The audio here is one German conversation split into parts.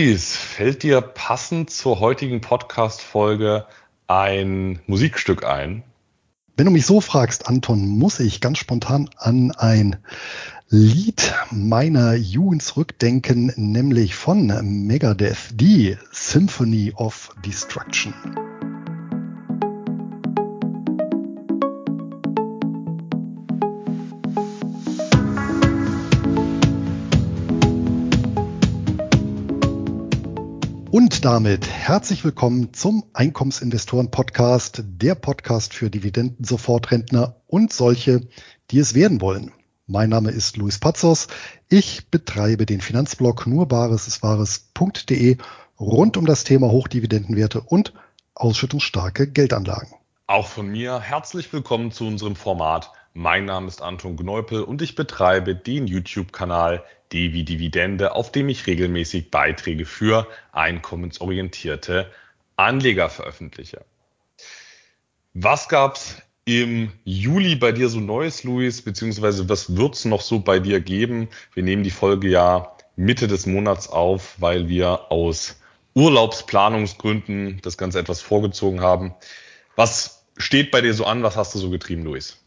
Luis, fällt dir passend zur heutigen Podcast-Folge ein Musikstück ein? Wenn du mich so fragst, Anton, muss ich ganz spontan an ein Lied meiner Jugend zurückdenken, nämlich von Megadeth, die Symphony of Destruction. Und damit herzlich willkommen zum Einkommensinvestoren Podcast, der Podcast für Dividenden-Sofortrentner und solche, die es werden wollen. Mein Name ist Luis Pazos. Ich betreibe den Finanzblog nurbaresiswahres.de rund um das Thema Hochdividendenwerte und ausschüttungsstarke Geldanlagen. Auch von mir herzlich willkommen zu unserem Format. Mein Name ist Anton Gneupel und ich betreibe den YouTube-Kanal Devi Dividende, auf dem ich regelmäßig Beiträge für einkommensorientierte Anleger veröffentliche. Was gab's im Juli bei dir so Neues, Luis, beziehungsweise was wird's noch so bei dir geben? Wir nehmen die Folge ja Mitte des Monats auf, weil wir aus Urlaubsplanungsgründen das Ganze etwas vorgezogen haben. Was steht bei dir so an? Was hast du so getrieben, Luis?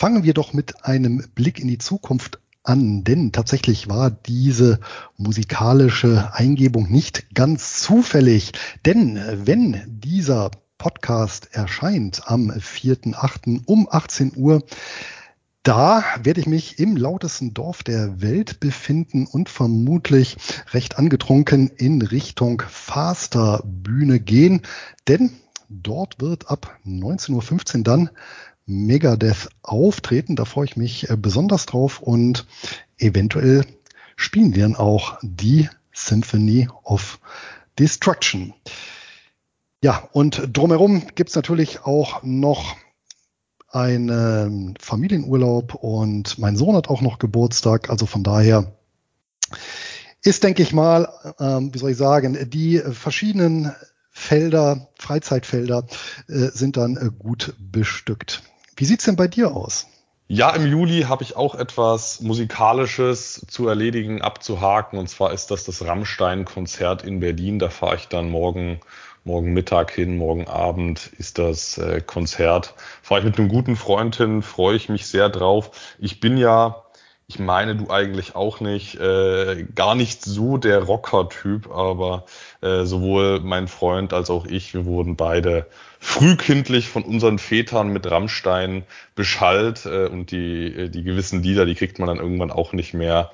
Fangen wir doch mit einem Blick in die Zukunft an, denn tatsächlich war diese musikalische Eingebung nicht ganz zufällig. Denn wenn dieser Podcast erscheint am 4.8. um 18 Uhr, da werde ich mich im lautesten Dorf der Welt befinden und vermutlich recht angetrunken in Richtung Faster Bühne gehen, denn dort wird ab 19.15 Uhr dann Megadeth auftreten. Da freue ich mich äh, besonders drauf und eventuell spielen wir dann auch die Symphony of Destruction. Ja, und drumherum gibt's natürlich auch noch einen Familienurlaub und mein Sohn hat auch noch Geburtstag. Also von daher ist, denke ich mal, ähm, wie soll ich sagen, die verschiedenen Felder, Freizeitfelder äh, sind dann äh, gut bestückt. Wie sieht's denn bei dir aus? Ja, im Juli habe ich auch etwas Musikalisches zu erledigen, abzuhaken. Und zwar ist das das Rammstein-Konzert in Berlin. Da fahre ich dann morgen, morgen Mittag hin, morgen Abend ist das äh, Konzert. Fahre ich mit einem guten Freund hin, freue ich mich sehr drauf. Ich bin ja ich meine, du eigentlich auch nicht, äh, gar nicht so der Rocker-Typ, aber äh, sowohl mein Freund als auch ich, wir wurden beide frühkindlich von unseren Vätern mit Rammstein beschallt äh, und die, äh, die gewissen Lieder, die kriegt man dann irgendwann auch nicht mehr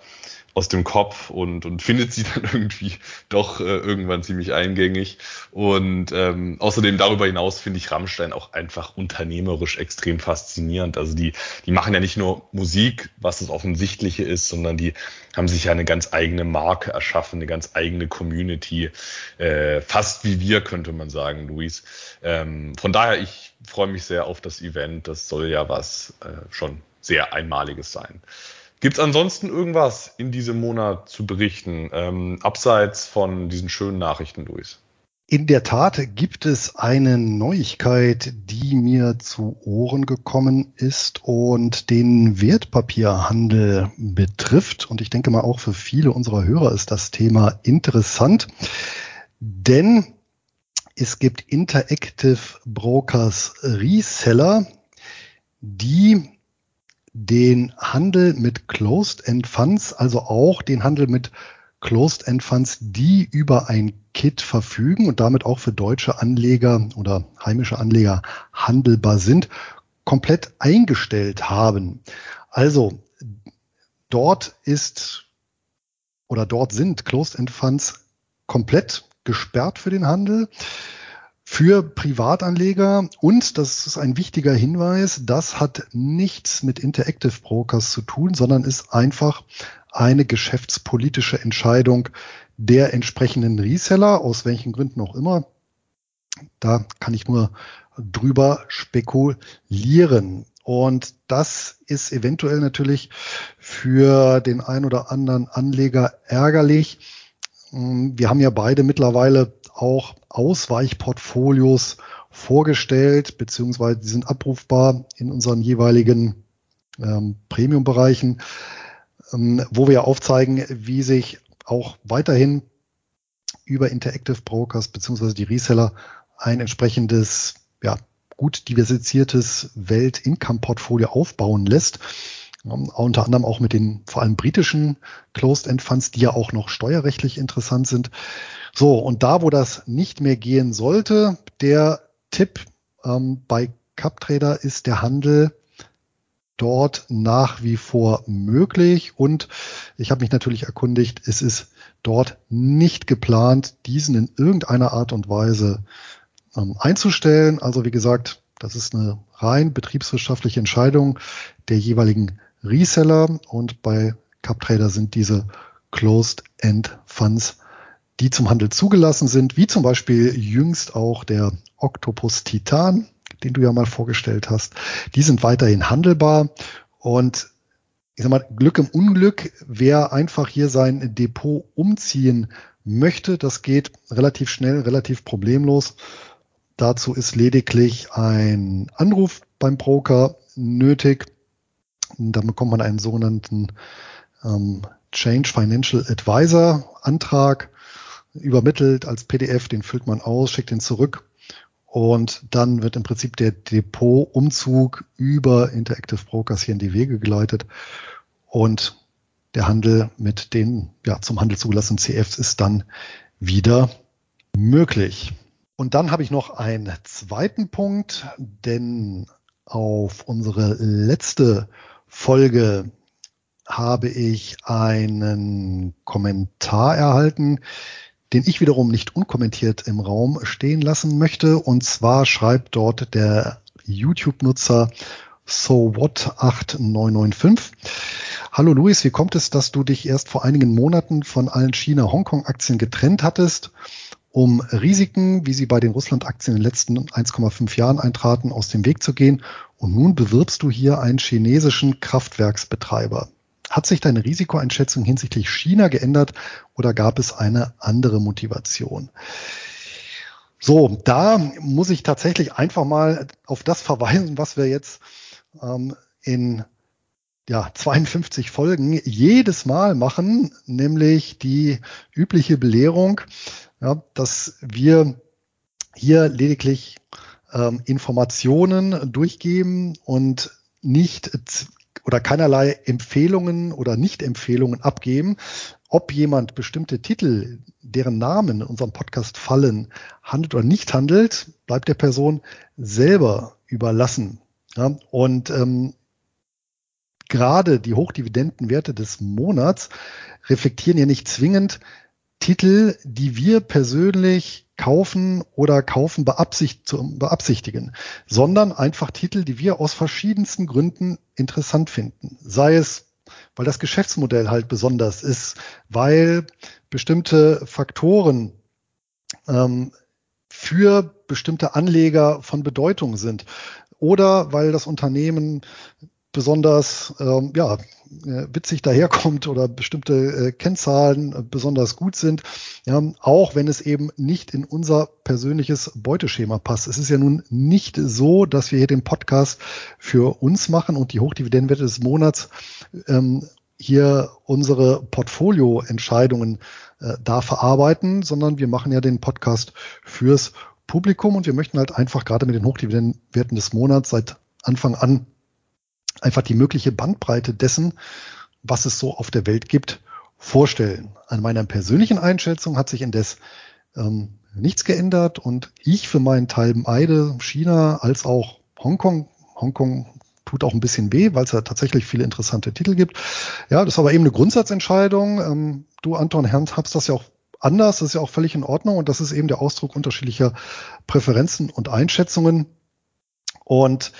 aus dem Kopf und, und findet sie dann irgendwie doch äh, irgendwann ziemlich eingängig. Und ähm, außerdem darüber hinaus finde ich Rammstein auch einfach unternehmerisch extrem faszinierend. Also die, die machen ja nicht nur Musik, was das Offensichtliche ist, sondern die haben sich ja eine ganz eigene Marke erschaffen, eine ganz eigene Community, äh, fast wie wir, könnte man sagen, Luis. Ähm, von daher, ich freue mich sehr auf das Event. Das soll ja was äh, schon sehr Einmaliges sein. Gibt es ansonsten irgendwas in diesem Monat zu berichten, ähm, abseits von diesen schönen Nachrichten, Luis? In der Tat gibt es eine Neuigkeit, die mir zu Ohren gekommen ist und den Wertpapierhandel betrifft. Und ich denke mal, auch für viele unserer Hörer ist das Thema interessant, denn es gibt Interactive Brokers Reseller, die den Handel mit Closed-End Funds, also auch den Handel mit Closed-End Funds, die über ein Kit verfügen und damit auch für deutsche Anleger oder heimische Anleger handelbar sind, komplett eingestellt haben. Also dort ist oder dort sind Closed-End Funds komplett gesperrt für den Handel für Privatanleger und, das ist ein wichtiger Hinweis, das hat nichts mit Interactive Brokers zu tun, sondern ist einfach eine geschäftspolitische Entscheidung der entsprechenden Reseller, aus welchen Gründen auch immer. Da kann ich nur drüber spekulieren. Und das ist eventuell natürlich für den ein oder anderen Anleger ärgerlich. Wir haben ja beide mittlerweile auch Ausweichportfolios vorgestellt, beziehungsweise die sind abrufbar in unseren jeweiligen ähm, Premium-Bereichen, ähm, wo wir aufzeigen, wie sich auch weiterhin über Interactive Brokers beziehungsweise die Reseller ein entsprechendes, ja, gut diversifiziertes Welt-Income-Portfolio aufbauen lässt. Unter anderem auch mit den vor allem britischen Closed-End-Funds, die ja auch noch steuerrechtlich interessant sind. So, und da, wo das nicht mehr gehen sollte, der Tipp ähm, bei CupTrader ist der Handel dort nach wie vor möglich. Und ich habe mich natürlich erkundigt, es ist dort nicht geplant, diesen in irgendeiner Art und Weise ähm, einzustellen. Also wie gesagt, das ist eine rein betriebswirtschaftliche Entscheidung der jeweiligen Reseller. Und bei CupTrader sind diese Closed-End Funds, die zum Handel zugelassen sind, wie zum Beispiel jüngst auch der Octopus Titan, den du ja mal vorgestellt hast, die sind weiterhin handelbar und ich sag mal, Glück im Unglück, wer einfach hier sein Depot umziehen möchte, das geht relativ schnell, relativ problemlos. Dazu ist lediglich ein Anruf beim Broker nötig. Da bekommt man einen sogenannten ähm, Change Financial Advisor Antrag übermittelt als PDF, den füllt man aus, schickt ihn zurück und dann wird im Prinzip der Depotumzug über Interactive Brokers hier in die Wege geleitet. Und der Handel mit den ja, zum Handel zugelassenen CFs ist dann wieder möglich. Und dann habe ich noch einen zweiten Punkt, denn auf unsere letzte Folge habe ich einen Kommentar erhalten, den ich wiederum nicht unkommentiert im Raum stehen lassen möchte. Und zwar schreibt dort der YouTube-Nutzer SoWhat8995. Hallo Luis, wie kommt es, dass du dich erst vor einigen Monaten von allen China-Hongkong-Aktien getrennt hattest, um Risiken, wie sie bei den Russland-Aktien in den letzten 1,5 Jahren eintraten, aus dem Weg zu gehen? Und nun bewirbst du hier einen chinesischen Kraftwerksbetreiber. Hat sich deine Risikoeinschätzung hinsichtlich China geändert oder gab es eine andere Motivation? So, da muss ich tatsächlich einfach mal auf das verweisen, was wir jetzt ähm, in ja, 52 Folgen jedes Mal machen, nämlich die übliche Belehrung, ja, dass wir hier lediglich ähm, Informationen durchgeben und nicht oder keinerlei Empfehlungen oder Nicht-Empfehlungen abgeben, ob jemand bestimmte Titel, deren Namen in unserem Podcast fallen, handelt oder nicht handelt, bleibt der Person selber überlassen. Ja, und ähm, gerade die Hochdividendenwerte des Monats reflektieren ja nicht zwingend Titel, die wir persönlich kaufen oder kaufen beabsicht, beabsichtigen, sondern einfach Titel, die wir aus verschiedensten Gründen interessant finden. Sei es, weil das Geschäftsmodell halt besonders ist, weil bestimmte Faktoren ähm, für bestimmte Anleger von Bedeutung sind oder weil das Unternehmen besonders ähm, ja, äh, witzig daherkommt oder bestimmte äh, Kennzahlen äh, besonders gut sind, ja, auch wenn es eben nicht in unser persönliches Beuteschema passt. Es ist ja nun nicht so, dass wir hier den Podcast für uns machen und die Hochdividendenwerte des Monats ähm, hier unsere Portfolioentscheidungen äh, da verarbeiten, sondern wir machen ja den Podcast fürs Publikum und wir möchten halt einfach gerade mit den Hochdividendenwerten des Monats seit Anfang an einfach die mögliche Bandbreite dessen, was es so auf der Welt gibt, vorstellen. An meiner persönlichen Einschätzung hat sich indes ähm, nichts geändert und ich für meinen Teil meide China als auch Hongkong. Hongkong tut auch ein bisschen weh, weil es ja tatsächlich viele interessante Titel gibt. Ja, das ist aber eben eine Grundsatzentscheidung. Ähm, du, Anton Herrn, habst das ja auch anders, das ist ja auch völlig in Ordnung und das ist eben der Ausdruck unterschiedlicher Präferenzen und Einschätzungen. Und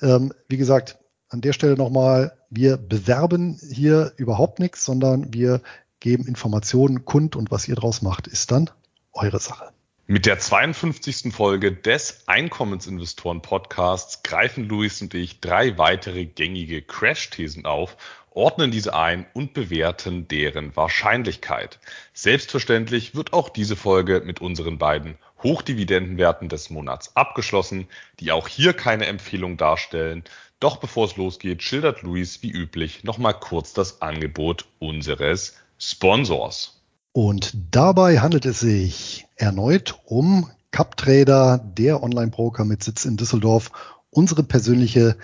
ähm, wie gesagt, an der Stelle nochmal, wir bewerben hier überhaupt nichts, sondern wir geben Informationen kund und was ihr draus macht, ist dann eure Sache. Mit der 52. Folge des Einkommensinvestoren Podcasts greifen Luis und ich drei weitere gängige Crash-Thesen auf, ordnen diese ein und bewerten deren Wahrscheinlichkeit. Selbstverständlich wird auch diese Folge mit unseren beiden Hochdividendenwerten des Monats abgeschlossen, die auch hier keine Empfehlung darstellen, doch bevor es losgeht, schildert Luis wie üblich nochmal kurz das Angebot unseres Sponsors. Und dabei handelt es sich erneut um CupTrader, der Online-Broker mit Sitz in Düsseldorf. Unsere persönliche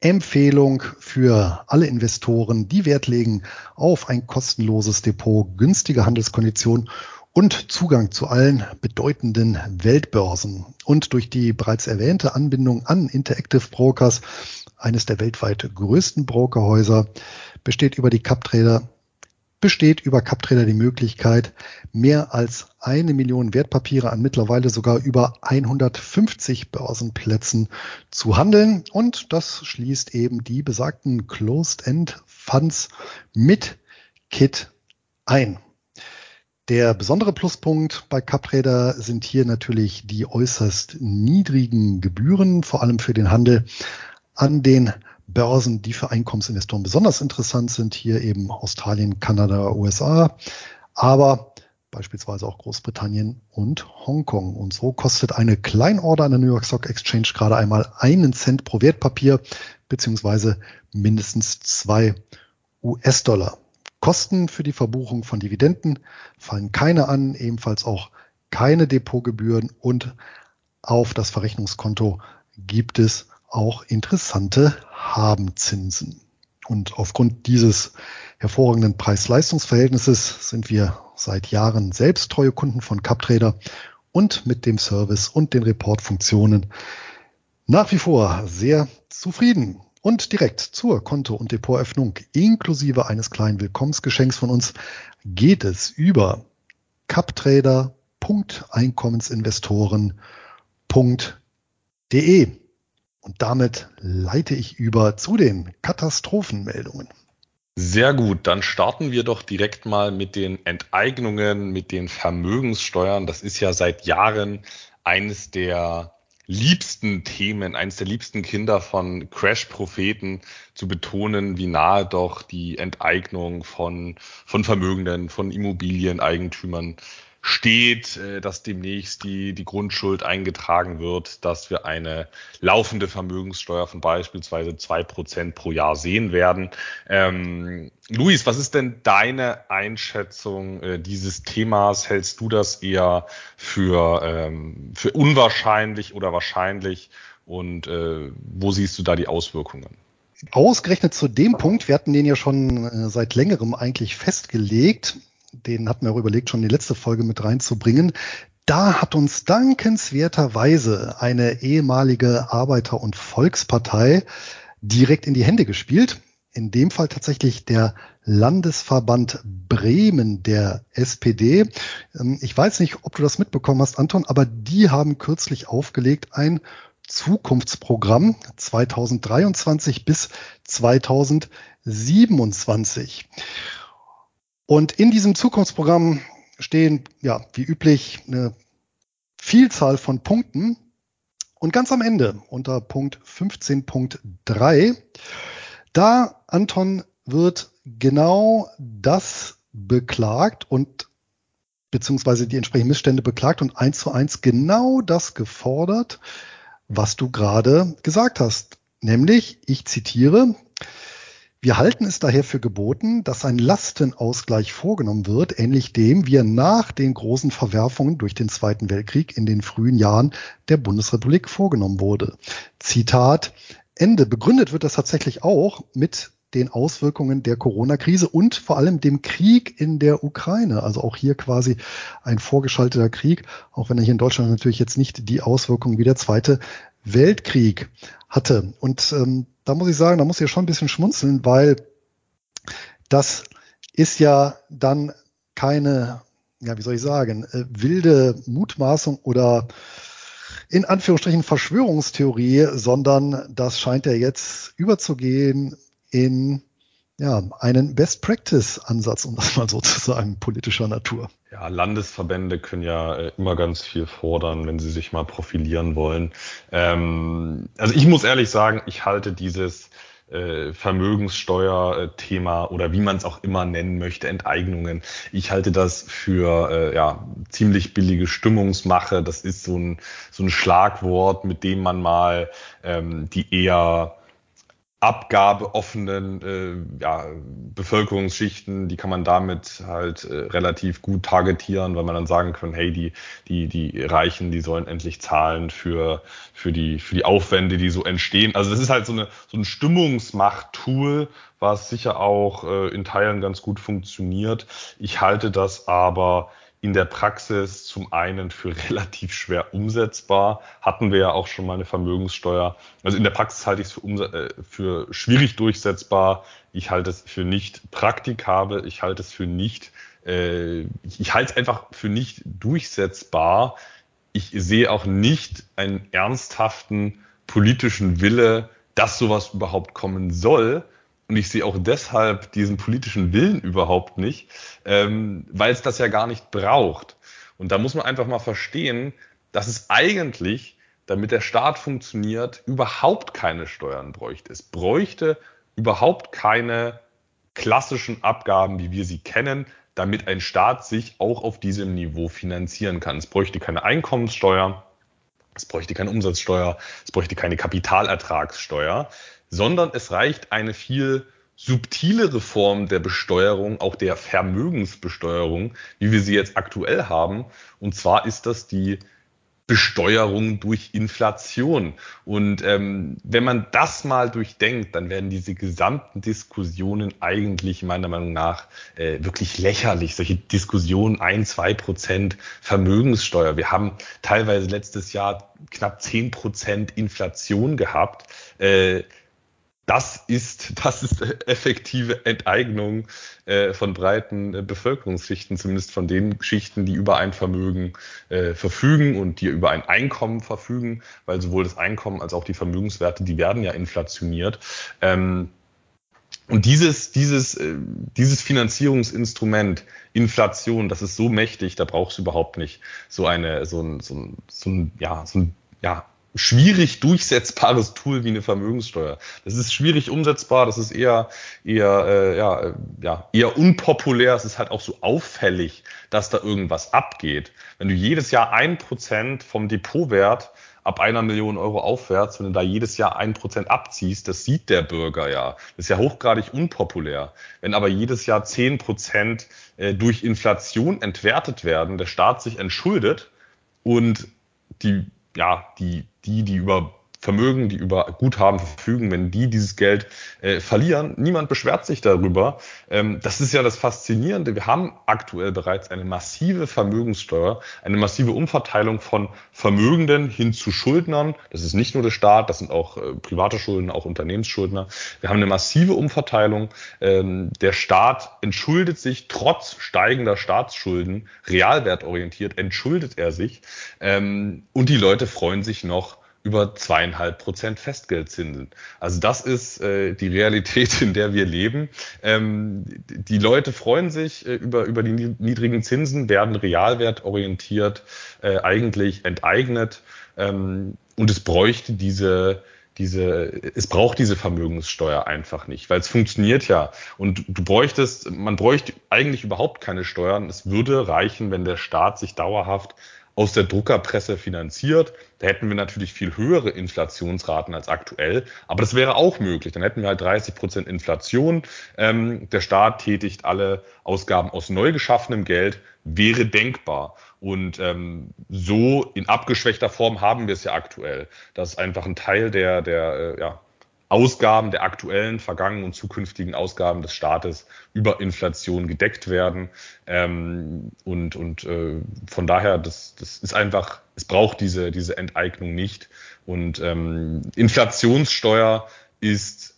Empfehlung für alle Investoren, die Wert legen auf ein kostenloses Depot, günstige Handelskonditionen und Zugang zu allen bedeutenden Weltbörsen. Und durch die bereits erwähnte Anbindung an Interactive Brokers, eines der weltweit größten Brokerhäuser, besteht über die CupTrader besteht über CupTrader die Möglichkeit, mehr als eine Million Wertpapiere an mittlerweile sogar über 150 Börsenplätzen zu handeln. Und das schließt eben die besagten Closed-End Funds mit Kit ein. Der besondere Pluspunkt bei CupTrader sind hier natürlich die äußerst niedrigen Gebühren, vor allem für den Handel an den Börsen, die für Einkommensinvestoren besonders interessant sind. Hier eben Australien, Kanada, USA, aber beispielsweise auch Großbritannien und Hongkong. Und so kostet eine Kleinorder an der New York Stock Exchange gerade einmal einen Cent pro Wertpapier beziehungsweise mindestens zwei US-Dollar. Kosten für die Verbuchung von Dividenden fallen keine an, ebenfalls auch keine Depotgebühren und auf das Verrechnungskonto gibt es auch interessante Habenzinsen. Und aufgrund dieses hervorragenden Preis-Leistungs-Verhältnisses sind wir seit Jahren selbst treue Kunden von CupTrader und mit dem Service und den Reportfunktionen nach wie vor sehr zufrieden. Und direkt zur Konto- und Depotöffnung inklusive eines kleinen Willkommensgeschenks von uns geht es über captrader.einkommensinvestoren.de. Und damit leite ich über zu den Katastrophenmeldungen. Sehr gut, dann starten wir doch direkt mal mit den Enteignungen, mit den Vermögenssteuern. Das ist ja seit Jahren eines der liebsten Themen, eines der liebsten Kinder von Crash-Propheten zu betonen, wie nahe doch die Enteignung von, von Vermögenden, von Immobilieneigentümern steht, äh, dass demnächst die, die Grundschuld eingetragen wird, dass wir eine laufende Vermögenssteuer von beispielsweise zwei Prozent pro Jahr sehen werden. Ähm, Luis, was ist denn deine Einschätzung äh, dieses Themas? Hältst du das eher für, ähm, für unwahrscheinlich oder wahrscheinlich? Und äh, wo siehst du da die Auswirkungen? Ausgerechnet zu dem Punkt, wir hatten den ja schon äh, seit längerem eigentlich festgelegt, den hatten wir auch überlegt, schon die letzte Folge mit reinzubringen. Da hat uns dankenswerterweise eine ehemalige Arbeiter- und Volkspartei direkt in die Hände gespielt. In dem Fall tatsächlich der Landesverband Bremen der SPD. Ähm, ich weiß nicht, ob du das mitbekommen hast, Anton, aber die haben kürzlich aufgelegt ein Zukunftsprogramm 2023 bis 2027. Und in diesem Zukunftsprogramm stehen, ja, wie üblich, eine Vielzahl von Punkten. Und ganz am Ende, unter Punkt 15.3, da, Anton, wird genau das beklagt und beziehungsweise die entsprechenden Missstände beklagt und eins zu eins genau das gefordert, was du gerade gesagt hast. Nämlich, ich zitiere, wir halten es daher für geboten, dass ein Lastenausgleich vorgenommen wird, ähnlich dem, wie er nach den großen Verwerfungen durch den Zweiten Weltkrieg in den frühen Jahren der Bundesrepublik vorgenommen wurde. Zitat Ende. Begründet wird das tatsächlich auch mit den Auswirkungen der Corona-Krise und vor allem dem Krieg in der Ukraine. Also auch hier quasi ein vorgeschalteter Krieg, auch wenn er hier in Deutschland natürlich jetzt nicht die Auswirkungen wie der Zweite Weltkrieg hatte. Und ähm, da muss ich sagen, da muss ich schon ein bisschen schmunzeln, weil das ist ja dann keine, ja, wie soll ich sagen, äh, wilde Mutmaßung oder in Anführungsstrichen Verschwörungstheorie, sondern das scheint ja jetzt überzugehen in ja, einen Best-Practice-Ansatz, um das mal so zu sagen, politischer Natur. Ja, Landesverbände können ja äh, immer ganz viel fordern, wenn sie sich mal profilieren wollen. Ähm, also ich muss ehrlich sagen, ich halte dieses äh, Vermögenssteuer-Thema oder wie man es auch immer nennen möchte, Enteignungen. Ich halte das für äh, ja, ziemlich billige Stimmungsmache. Das ist so ein, so ein Schlagwort, mit dem man mal ähm, die eher abgabeoffenen äh, ja, Bevölkerungsschichten, die kann man damit halt äh, relativ gut targetieren, weil man dann sagen kann, hey, die, die, die Reichen, die sollen endlich zahlen für, für, die, für die Aufwände, die so entstehen. Also das ist halt so, eine, so ein Stimmungsmacht-Tool, was sicher auch äh, in Teilen ganz gut funktioniert. Ich halte das aber in der Praxis zum einen für relativ schwer umsetzbar. Hatten wir ja auch schon mal eine Vermögenssteuer. Also in der Praxis halte ich es für, äh, für schwierig durchsetzbar. Ich halte es für nicht praktikabel. Ich halte es für nicht, äh, ich halte es einfach für nicht durchsetzbar. Ich sehe auch nicht einen ernsthaften politischen Wille, dass sowas überhaupt kommen soll. Und ich sehe auch deshalb diesen politischen Willen überhaupt nicht, ähm, weil es das ja gar nicht braucht. Und da muss man einfach mal verstehen, dass es eigentlich, damit der Staat funktioniert, überhaupt keine Steuern bräuchte. Es bräuchte überhaupt keine klassischen Abgaben, wie wir sie kennen, damit ein Staat sich auch auf diesem Niveau finanzieren kann. Es bräuchte keine Einkommenssteuer, es bräuchte keine Umsatzsteuer, es bräuchte keine Kapitalertragssteuer sondern es reicht eine viel subtilere Form der Besteuerung, auch der Vermögensbesteuerung, wie wir sie jetzt aktuell haben. Und zwar ist das die Besteuerung durch Inflation. Und ähm, wenn man das mal durchdenkt, dann werden diese gesamten Diskussionen eigentlich meiner Meinung nach äh, wirklich lächerlich. Solche Diskussionen, ein, zwei Prozent Vermögenssteuer. Wir haben teilweise letztes Jahr knapp zehn Prozent Inflation gehabt. Äh, das ist, das ist effektive Enteignung äh, von breiten äh, Bevölkerungsschichten, zumindest von den Schichten, die über ein Vermögen äh, verfügen und die über ein Einkommen verfügen, weil sowohl das Einkommen als auch die Vermögenswerte, die werden ja inflationiert. Ähm, und dieses, dieses, äh, dieses Finanzierungsinstrument, Inflation, das ist so mächtig, da brauchst du überhaupt nicht so eine, so ein, so ein, so ein ja, so ein, ja, schwierig durchsetzbares Tool wie eine Vermögenssteuer. Das ist schwierig umsetzbar, das ist eher eher äh, ja, äh, ja eher unpopulär. Es ist halt auch so auffällig, dass da irgendwas abgeht. Wenn du jedes Jahr ein Prozent vom Depotwert ab einer Million Euro aufwärts, wenn du da jedes Jahr ein Prozent abziehst, das sieht der Bürger ja. Das ist ja hochgradig unpopulär. Wenn aber jedes Jahr zehn Prozent äh, durch Inflation entwertet werden, der Staat sich entschuldet und die ja, die, die, die über Vermögen, die über Guthaben verfügen, wenn die dieses Geld äh, verlieren, niemand beschwert sich darüber. Ähm, das ist ja das Faszinierende. Wir haben aktuell bereits eine massive Vermögenssteuer, eine massive Umverteilung von Vermögenden hin zu Schuldnern. Das ist nicht nur der Staat, das sind auch äh, private Schulden, auch Unternehmensschuldner. Wir haben eine massive Umverteilung. Ähm, der Staat entschuldet sich trotz steigender Staatsschulden, realwertorientiert entschuldet er sich. Ähm, und die Leute freuen sich noch über zweieinhalb Prozent Festgeldzinsen. Also das ist äh, die Realität, in der wir leben. Ähm, die Leute freuen sich äh, über, über die niedrigen Zinsen, werden realwertorientiert äh, eigentlich enteignet ähm, und es bräuchte diese diese, es braucht diese Vermögenssteuer einfach nicht, weil es funktioniert ja. Und du bräuchtest, man bräuchte eigentlich überhaupt keine Steuern. Es würde reichen, wenn der Staat sich dauerhaft aus der Druckerpresse finanziert. Da hätten wir natürlich viel höhere Inflationsraten als aktuell, aber das wäre auch möglich. Dann hätten wir halt 30 Prozent Inflation. Ähm, der Staat tätigt alle Ausgaben aus neu geschaffenem Geld, wäre denkbar. Und ähm, so in abgeschwächter Form haben wir es ja aktuell. Das ist einfach ein Teil der, der äh, ja, Ausgaben der aktuellen, vergangenen und zukünftigen Ausgaben des Staates über Inflation gedeckt werden. Ähm, und und äh, von daher, das, das ist einfach, es braucht diese, diese Enteignung nicht. Und ähm, Inflationssteuer ist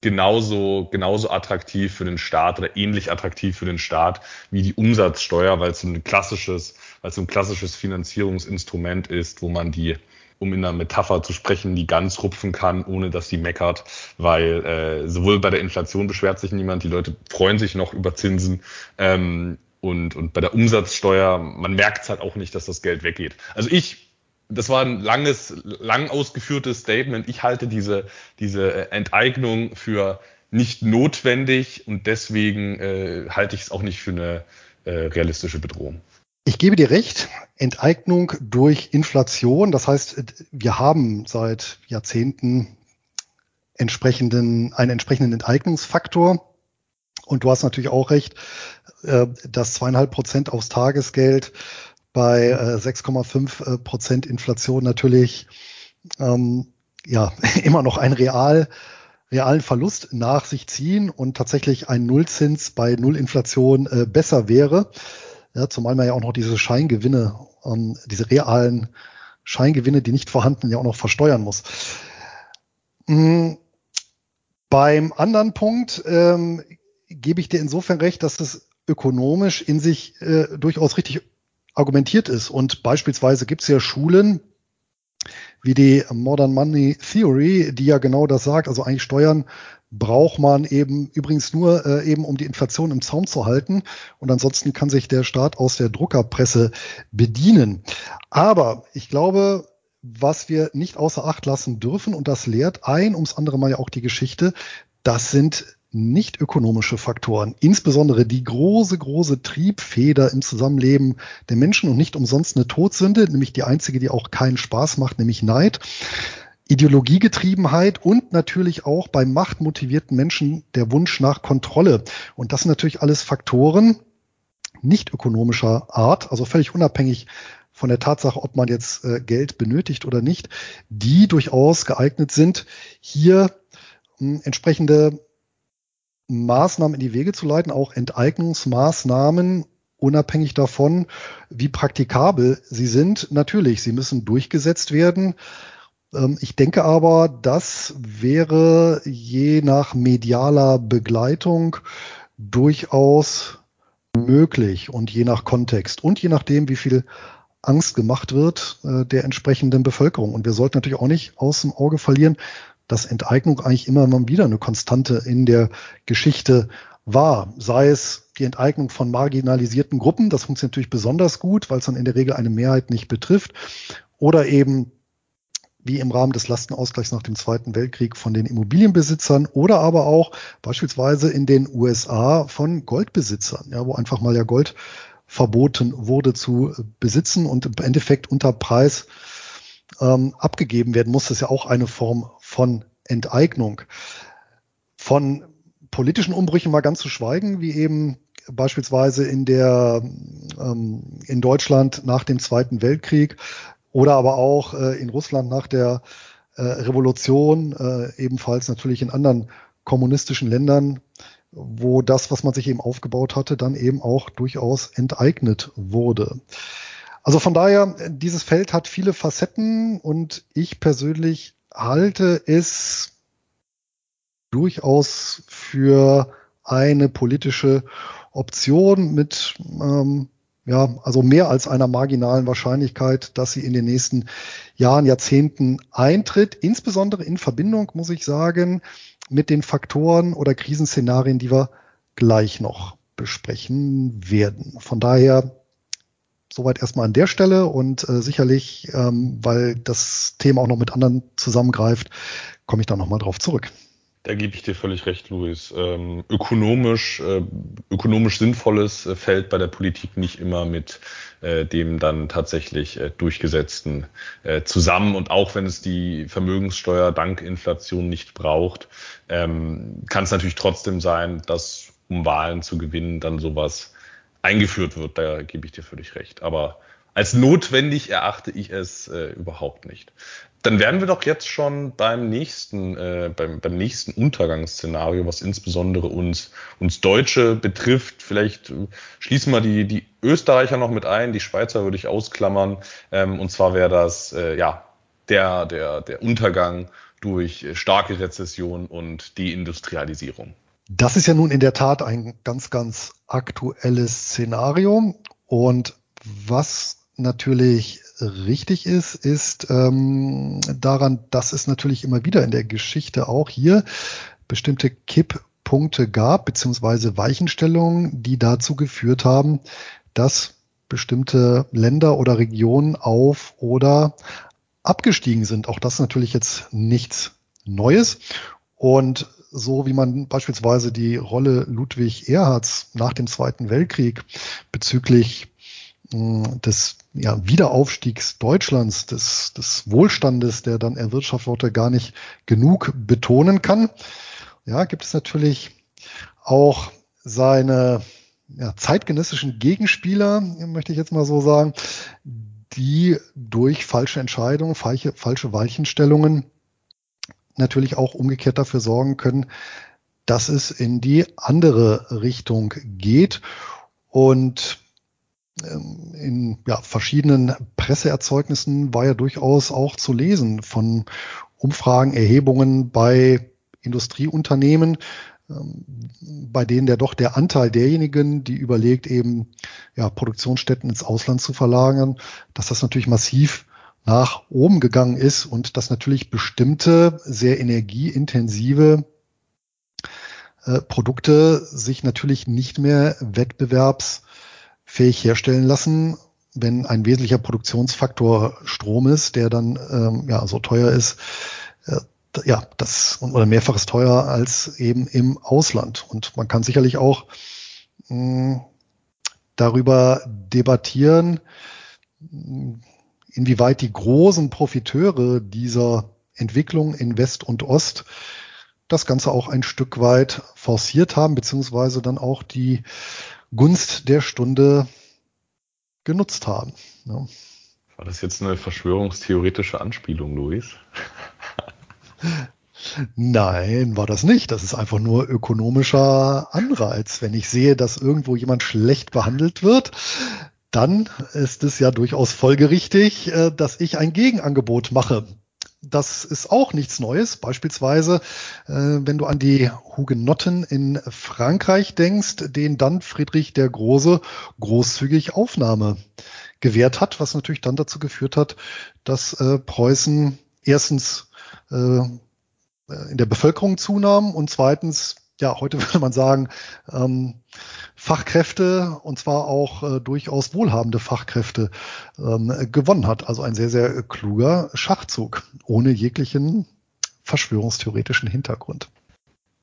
genauso, genauso attraktiv für den Staat oder ähnlich attraktiv für den Staat wie die Umsatzsteuer, weil es ein klassisches, weil es ein klassisches Finanzierungsinstrument ist, wo man die um in einer Metapher zu sprechen, die ganz rupfen kann, ohne dass sie meckert, weil äh, sowohl bei der Inflation beschwert sich niemand, die Leute freuen sich noch über Zinsen ähm, und, und bei der Umsatzsteuer, man merkt es halt auch nicht, dass das Geld weggeht. Also ich, das war ein langes, lang ausgeführtes Statement. Ich halte diese, diese Enteignung für nicht notwendig und deswegen äh, halte ich es auch nicht für eine äh, realistische Bedrohung. Ich gebe dir recht, Enteignung durch Inflation, das heißt, wir haben seit Jahrzehnten entsprechenden, einen entsprechenden Enteignungsfaktor. Und du hast natürlich auch recht, äh, dass zweieinhalb Prozent aufs Tagesgeld bei äh, 6,5 Prozent Inflation natürlich ähm, ja immer noch ein real realen Verlust nach sich ziehen und tatsächlich ein Nullzins bei Nullinflation äh, besser wäre. Ja, zumal man ja auch noch diese Scheingewinne, ähm, diese realen Scheingewinne, die nicht vorhanden, ja auch noch versteuern muss. Mhm. Beim anderen Punkt ähm, gebe ich dir insofern recht, dass es ökonomisch in sich äh, durchaus richtig argumentiert ist. Und beispielsweise gibt es ja Schulen, wie die Modern Money Theory, die ja genau das sagt. Also eigentlich Steuern braucht man eben übrigens nur äh, eben, um die Inflation im Zaum zu halten. Und ansonsten kann sich der Staat aus der Druckerpresse bedienen. Aber ich glaube, was wir nicht außer Acht lassen dürfen, und das lehrt ein ums andere Mal ja auch die Geschichte, das sind nicht ökonomische Faktoren, insbesondere die große, große Triebfeder im Zusammenleben der Menschen und nicht umsonst eine Todsünde, nämlich die einzige, die auch keinen Spaß macht, nämlich Neid. Ideologiegetriebenheit und natürlich auch bei machtmotivierten Menschen der Wunsch nach Kontrolle. Und das sind natürlich alles Faktoren nicht ökonomischer Art, also völlig unabhängig von der Tatsache, ob man jetzt äh, Geld benötigt oder nicht, die durchaus geeignet sind, hier äh, entsprechende Maßnahmen in die Wege zu leiten, auch Enteignungsmaßnahmen, unabhängig davon, wie praktikabel sie sind. Natürlich, sie müssen durchgesetzt werden. Ähm, ich denke aber, das wäre je nach medialer Begleitung durchaus möglich und je nach Kontext und je nachdem, wie viel Angst gemacht wird äh, der entsprechenden Bevölkerung. Und wir sollten natürlich auch nicht aus dem Auge verlieren, dass Enteignung eigentlich immer mal wieder eine Konstante in der Geschichte war. Sei es die Enteignung von marginalisierten Gruppen, das funktioniert natürlich besonders gut, weil es dann in der Regel eine Mehrheit nicht betrifft. Oder eben wie im Rahmen des Lastenausgleichs nach dem Zweiten Weltkrieg von den Immobilienbesitzern oder aber auch beispielsweise in den USA von Goldbesitzern, ja, wo einfach mal ja Gold verboten wurde zu besitzen und im Endeffekt unter Preis ähm, abgegeben werden muss. Das ist ja auch eine Form von Enteignung. Von politischen Umbrüchen mal ganz zu schweigen, wie eben beispielsweise in der ähm, in Deutschland nach dem Zweiten Weltkrieg oder aber auch äh, in Russland nach der äh, Revolution, äh, ebenfalls natürlich in anderen kommunistischen Ländern, wo das, was man sich eben aufgebaut hatte, dann eben auch durchaus enteignet wurde. Also von daher, dieses Feld hat viele Facetten und ich persönlich halte es durchaus für eine politische Option mit ähm, ja, also mehr als einer marginalen Wahrscheinlichkeit, dass sie in den nächsten Jahren, Jahrzehnten eintritt. Insbesondere in Verbindung, muss ich sagen, mit den Faktoren oder Krisenszenarien, die wir gleich noch besprechen werden. Von daher soweit erstmal an der Stelle und äh, sicherlich, ähm, weil das Thema auch noch mit anderen zusammengreift, komme ich da nochmal drauf zurück. Da gebe ich dir völlig recht, Luis. Ähm, ökonomisch, äh, ökonomisch Sinnvolles äh, fällt bei der Politik nicht immer mit äh, dem dann tatsächlich äh, durchgesetzten äh, zusammen. Und auch wenn es die Vermögenssteuer dank Inflation nicht braucht, ähm, kann es natürlich trotzdem sein, dass um Wahlen zu gewinnen dann sowas eingeführt wird. Da gebe ich dir völlig recht. Aber als notwendig erachte ich es äh, überhaupt nicht. Dann wären wir doch jetzt schon beim nächsten, äh, beim, beim nächsten Untergangsszenario, was insbesondere uns, uns Deutsche betrifft. Vielleicht äh, schließen wir die, die Österreicher noch mit ein, die Schweizer würde ich ausklammern. Ähm, und zwar wäre das äh, ja der, der, der Untergang durch starke Rezession und Deindustrialisierung. Das ist ja nun in der Tat ein ganz, ganz aktuelles Szenario. Und was natürlich richtig ist, ist ähm, daran, dass es natürlich immer wieder in der Geschichte auch hier bestimmte Kipppunkte gab, beziehungsweise Weichenstellungen, die dazu geführt haben, dass bestimmte Länder oder Regionen auf oder abgestiegen sind. Auch das ist natürlich jetzt nichts Neues. Und so wie man beispielsweise die Rolle Ludwig Erhards nach dem Zweiten Weltkrieg bezüglich des ja, Wiederaufstiegs Deutschlands, des, des Wohlstandes, der dann erwirtschaftet wurde, gar nicht genug betonen kann. Ja, gibt es natürlich auch seine ja, zeitgenössischen Gegenspieler, möchte ich jetzt mal so sagen, die durch falsche Entscheidungen, falsche, falsche Weichenstellungen natürlich auch umgekehrt dafür sorgen können, dass es in die andere Richtung geht. Und in ja, verschiedenen Presseerzeugnissen war ja durchaus auch zu lesen von Umfragen, Erhebungen bei Industrieunternehmen, ähm, bei denen der doch der Anteil derjenigen, die überlegt, eben ja, Produktionsstätten ins Ausland zu verlagern, dass das natürlich massiv nach oben gegangen ist und dass natürlich bestimmte sehr energieintensive äh, Produkte sich natürlich nicht mehr wettbewerbsfähig herstellen lassen, wenn ein wesentlicher Produktionsfaktor Strom ist, der dann ähm, ja so teuer ist, äh, ja, das oder mehrfaches teuer als eben im Ausland. Und man kann sicherlich auch mh, hm, darüber debattieren, inwieweit die großen Profiteure dieser Entwicklung in West und Ost das Ganze auch ein Stück weit forciert haben, beziehungsweise dann auch die Gunst der Stunde genutzt haben. Ja. War das jetzt eine verschwörungstheoretische Anspielung, Luis? Nein, war das nicht. Das ist einfach nur ökonomischer Anreiz. Wenn ich sehe, dass irgendwo jemand schlecht behandelt wird, dann ist es ja durchaus folgerichtig, äh, dass ich ein Gegenangebot mache. Das ist auch nichts Neues. Beispielsweise, äh, wenn du an die Hugenotten in Frankreich denkst, denen dann Friedrich der Große großzügig Aufnahme gewährt hat, was natürlich dann dazu geführt hat, dass äh, Preußen erstens äh, in der Bevölkerung zunahm und zweitens, ja, heute würde man sagen, ähm, Fachkräfte und zwar auch äh, durchaus wohlhabende Fachkräfte ähm, gewonnen hat. Also ein sehr, sehr kluger Schachzug ohne jeglichen verschwörungstheoretischen Hintergrund.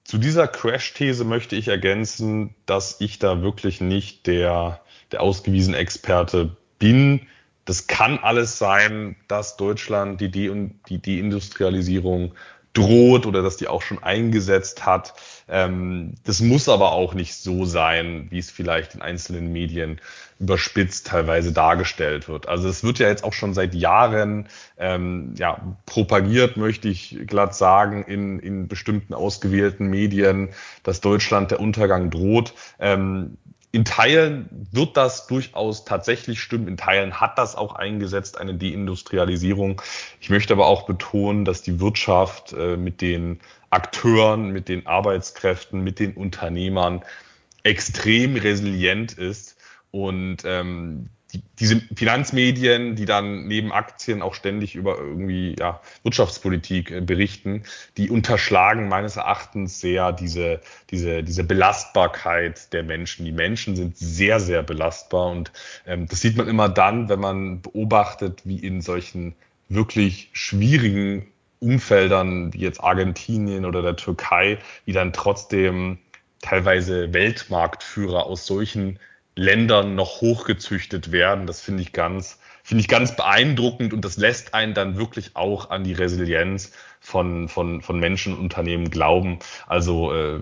Zu dieser Crash-These möchte ich ergänzen, dass ich da wirklich nicht der, der ausgewiesene Experte bin. Das kann alles sein, dass Deutschland die, De die Deindustrialisierung droht oder dass die auch schon eingesetzt hat. Ähm, das muss aber auch nicht so sein, wie es vielleicht in einzelnen Medien überspitzt teilweise dargestellt wird. Also es wird ja jetzt auch schon seit Jahren ähm, ja, propagiert, möchte ich glatt sagen, in, in bestimmten ausgewählten Medien, dass Deutschland der Untergang droht. Ähm, in Teilen wird das durchaus tatsächlich stimmen. In Teilen hat das auch eingesetzt, eine Deindustrialisierung. Ich möchte aber auch betonen, dass die Wirtschaft äh, mit den Akteuren, mit den Arbeitskräften, mit den Unternehmern extrem resilient ist und ähm, die, diese Finanzmedien, die dann neben Aktien auch ständig über irgendwie ja, Wirtschaftspolitik äh, berichten, die unterschlagen meines Erachtens sehr diese, diese, diese Belastbarkeit der Menschen. Die Menschen sind sehr, sehr belastbar und ähm, das sieht man immer dann, wenn man beobachtet, wie in solchen wirklich schwierigen Umfeldern wie jetzt Argentinien oder der Türkei, wie dann trotzdem teilweise Weltmarktführer aus solchen Ländern noch hochgezüchtet werden. Das finde ich ganz, finde ich ganz beeindruckend und das lässt einen dann wirklich auch an die Resilienz von, von, von Menschen und Unternehmen glauben. Also äh,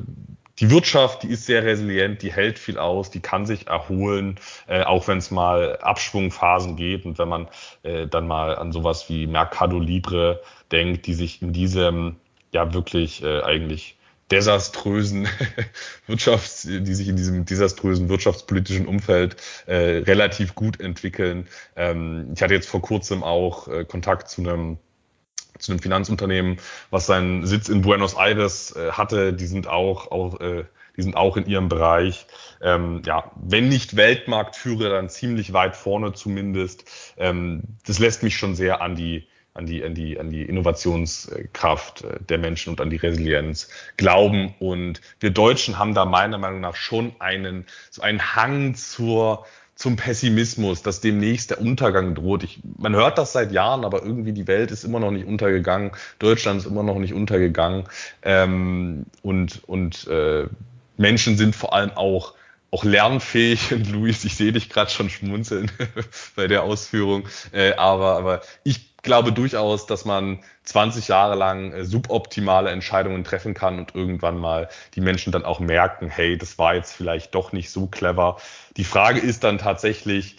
die Wirtschaft, die ist sehr resilient, die hält viel aus, die kann sich erholen, äh, auch wenn es mal Abschwungphasen geht und wenn man äh, dann mal an sowas wie Mercado Libre denkt, die sich in diesem ja wirklich äh, eigentlich desaströsen Wirtschafts, die sich in diesem desaströsen wirtschaftspolitischen Umfeld äh, relativ gut entwickeln. Ähm, ich hatte jetzt vor kurzem auch äh, Kontakt zu einem zu einem Finanzunternehmen, was seinen Sitz in Buenos Aires äh, hatte. Die sind auch, auch äh, die sind auch in ihrem Bereich, ähm, ja, wenn nicht Weltmarktführer, dann ziemlich weit vorne zumindest. Ähm, das lässt mich schon sehr an die an die, an die, an die Innovationskraft äh, der Menschen und an die Resilienz glauben. Und wir Deutschen haben da meiner Meinung nach schon einen, so einen Hang zur, zum Pessimismus, dass demnächst der Untergang droht. Ich, man hört das seit Jahren, aber irgendwie die Welt ist immer noch nicht untergegangen, Deutschland ist immer noch nicht untergegangen ähm, und, und äh, Menschen sind vor allem auch auch lernfähig. Und Luis, ich sehe dich gerade schon schmunzeln bei der Ausführung. Äh, aber, aber ich glaube durchaus, dass man 20 Jahre lang äh, suboptimale Entscheidungen treffen kann und irgendwann mal die Menschen dann auch merken, hey, das war jetzt vielleicht doch nicht so clever. Die Frage ist dann tatsächlich,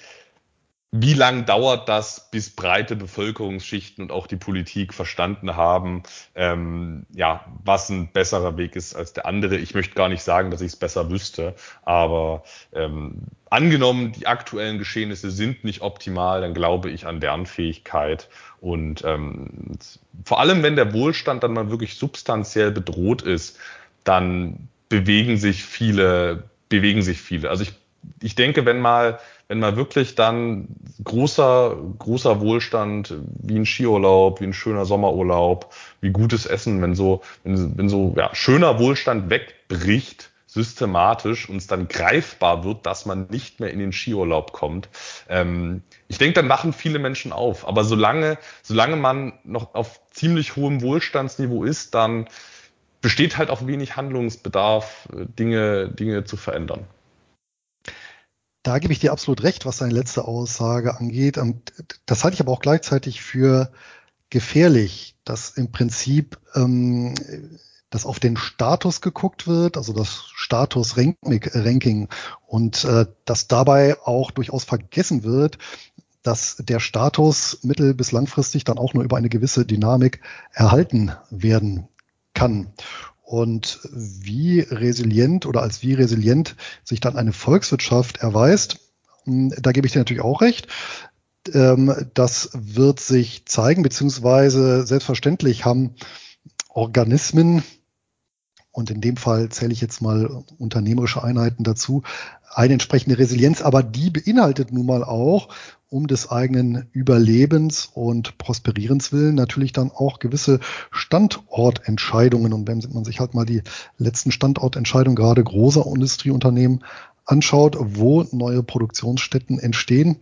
wie lang dauert das, bis breite Bevölkerungsschichten und auch die Politik verstanden haben, ähm, ja, was ein besserer Weg ist als der andere? Ich möchte gar nicht sagen, dass ich es besser wüsste, aber ähm, angenommen, die aktuellen Geschehnisse sind nicht optimal, dann glaube ich an Lernfähigkeit und ähm, vor allem, wenn der Wohlstand dann mal wirklich substanziell bedroht ist, dann bewegen sich viele, bewegen sich viele. Also ich, ich denke, wenn mal wenn man wirklich dann großer, großer Wohlstand, wie ein Skiurlaub, wie ein schöner Sommerurlaub, wie gutes Essen, wenn so, wenn, wenn so ja, schöner Wohlstand wegbricht, systematisch und es dann greifbar wird, dass man nicht mehr in den Skiurlaub kommt. Ähm, ich denke, dann wachen viele Menschen auf. Aber solange, solange man noch auf ziemlich hohem Wohlstandsniveau ist, dann besteht halt auch wenig Handlungsbedarf, Dinge, Dinge zu verändern. Da gebe ich dir absolut recht, was deine letzte Aussage angeht. Und das halte ich aber auch gleichzeitig für gefährlich, dass im Prinzip ähm, dass auf den Status geguckt wird, also das Status-Ranking und äh, dass dabei auch durchaus vergessen wird, dass der Status mittel- bis langfristig dann auch nur über eine gewisse Dynamik erhalten werden kann und wie resilient oder als wie resilient sich dann eine Volkswirtschaft erweist, hm, da gebe ich dir natürlich auch recht. Ähm, das wird sich zeigen, beziehungsweise selbstverständlich haben Organismen, und in dem Fall zähle ich jetzt mal unternehmerische Einheiten dazu, eine entsprechende Resilienz, aber die beinhaltet nun mal auch um des eigenen Überlebens und Prosperierens willen natürlich dann auch gewisse Standortentscheidungen. Und wenn man sich halt mal die letzten Standortentscheidungen gerade großer Industrieunternehmen anschaut, wo neue Produktionsstätten entstehen,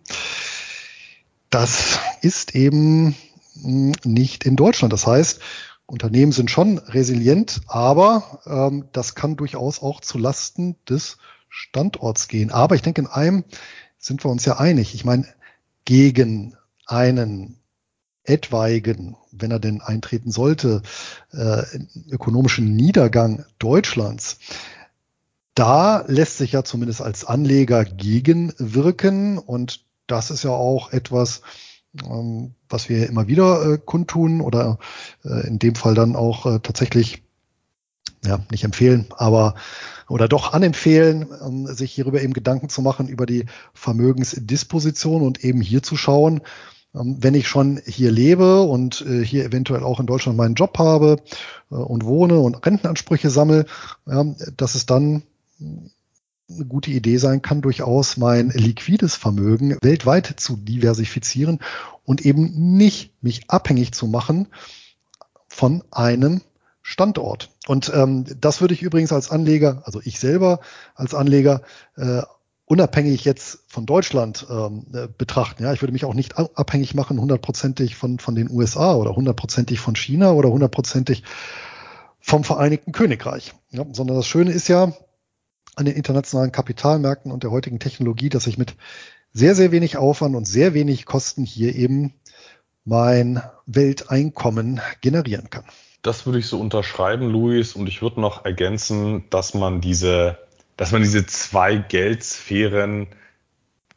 das ist eben hm, nicht in Deutschland. Das heißt, Unternehmen sind schon resilient, aber ähm, das kann durchaus auch zu Lasten des Standorts gehen. Aber ich denke, in einem sind wir uns ja einig. Ich meine, gegen einen etwaigen, wenn er denn eintreten sollte, äh, ökonomischen Niedergang Deutschlands, da lässt sich ja zumindest als Anleger gegenwirken und das ist ja auch etwas, ähm, was wir immer wieder äh, kundtun oder äh, in dem Fall dann auch äh, tatsächlich ja, nicht empfehlen, aber oder doch anempfehlen, ähm, sich hierüber eben Gedanken zu machen über die Vermögensdisposition und eben hier zu schauen, ähm, wenn ich schon hier lebe und äh, hier eventuell auch in Deutschland meinen Job habe äh, und wohne und Rentenansprüche sammle, dass es dann eine gute Idee sein kann, durchaus mein liquides Vermögen weltweit zu diversifizieren und eben nicht mich abhängig zu machen von einem Standort. Und ähm, das würde ich übrigens als Anleger, also ich selber als Anleger, äh, unabhängig jetzt von Deutschland ähm, äh, betrachten. Ja, ich würde mich auch nicht abhängig machen, hundertprozentig von, von den USA oder hundertprozentig von China oder hundertprozentig vom Vereinigten Königreich. Ja, sondern das Schöne ist ja an den internationalen Kapitalmärkten und der heutigen Technologie, dass ich mit sehr, sehr wenig Aufwand und sehr wenig Kosten hier eben mein Welteinkommen generieren kann. Das würde ich so unterschreiben, Luis, und ich würde noch ergänzen, dass man diese, dass man diese zwei Geldsphären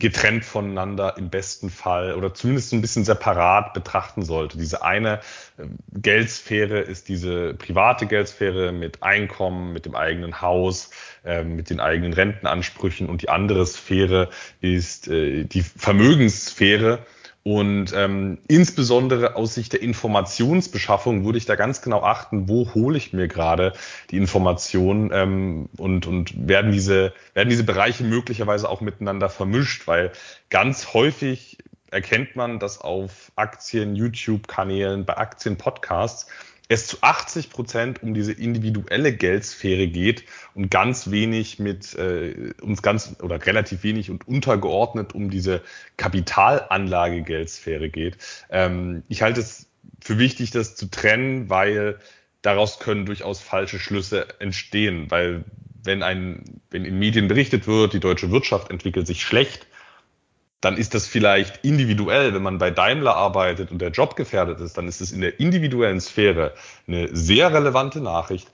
getrennt voneinander im besten Fall oder zumindest ein bisschen separat betrachten sollte. Diese eine äh, Geldsphäre ist diese private Geldsphäre mit Einkommen, mit dem eigenen Haus, äh, mit den eigenen Rentenansprüchen und die andere Sphäre ist äh, die Vermögenssphäre und ähm, insbesondere aus Sicht der Informationsbeschaffung würde ich da ganz genau achten, wo hole ich mir gerade die Informationen ähm, und, und werden, diese, werden diese Bereiche möglicherweise auch miteinander vermischt, weil ganz häufig erkennt man, dass auf Aktien, YouTube-Kanälen, bei Aktien-Podcasts es zu 80 Prozent um diese individuelle Geldsphäre geht und ganz wenig mit äh, uns ganz oder relativ wenig und untergeordnet um diese Kapitalanlage Geldsphäre geht. Ähm, ich halte es für wichtig, das zu trennen, weil daraus können durchaus falsche Schlüsse entstehen, weil wenn ein, wenn in Medien berichtet wird, die deutsche Wirtschaft entwickelt sich schlecht, dann ist das vielleicht individuell, wenn man bei Daimler arbeitet und der Job gefährdet ist, dann ist es in der individuellen Sphäre eine sehr relevante Nachricht.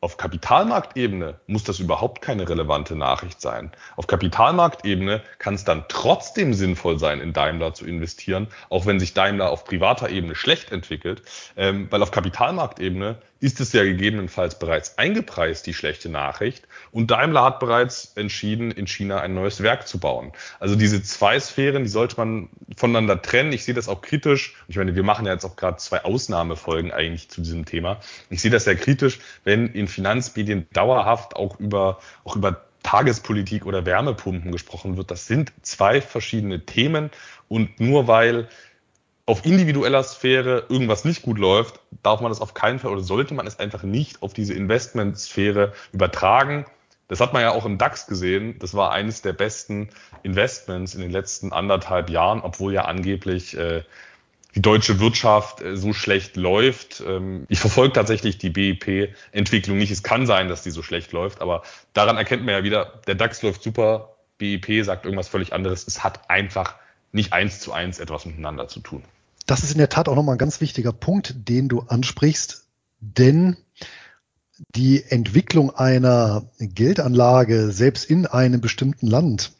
Auf Kapitalmarktebene muss das überhaupt keine relevante Nachricht sein. Auf Kapitalmarktebene kann es dann trotzdem sinnvoll sein, in Daimler zu investieren, auch wenn sich Daimler auf privater Ebene schlecht entwickelt, ähm, weil auf Kapitalmarktebene ist es ja gegebenenfalls bereits eingepreist, die schlechte Nachricht. Und Daimler hat bereits entschieden, in China ein neues Werk zu bauen. Also diese zwei Sphären, die sollte man voneinander trennen. Ich sehe das auch kritisch. Ich meine, wir machen ja jetzt auch gerade zwei Ausnahmefolgen eigentlich zu diesem Thema. Ich sehe das sehr kritisch, wenn in Finanzmedien dauerhaft auch über, auch über Tagespolitik oder Wärmepumpen gesprochen wird. Das sind zwei verschiedene Themen. Und nur weil auf individueller Sphäre irgendwas nicht gut läuft, darf man das auf keinen Fall oder sollte man es einfach nicht auf diese Investmentsphäre übertragen. Das hat man ja auch im DAX gesehen. Das war eines der besten Investments in den letzten anderthalb Jahren, obwohl ja angeblich äh, die deutsche Wirtschaft äh, so schlecht läuft. Ähm, ich verfolge tatsächlich die BIP-Entwicklung nicht. Es kann sein, dass die so schlecht läuft, aber daran erkennt man ja wieder, der DAX läuft super, BIP sagt irgendwas völlig anderes. Es hat einfach nicht eins zu eins etwas miteinander zu tun. Das ist in der Tat auch nochmal ein ganz wichtiger Punkt, den du ansprichst, denn die Entwicklung einer Geldanlage selbst in einem bestimmten Land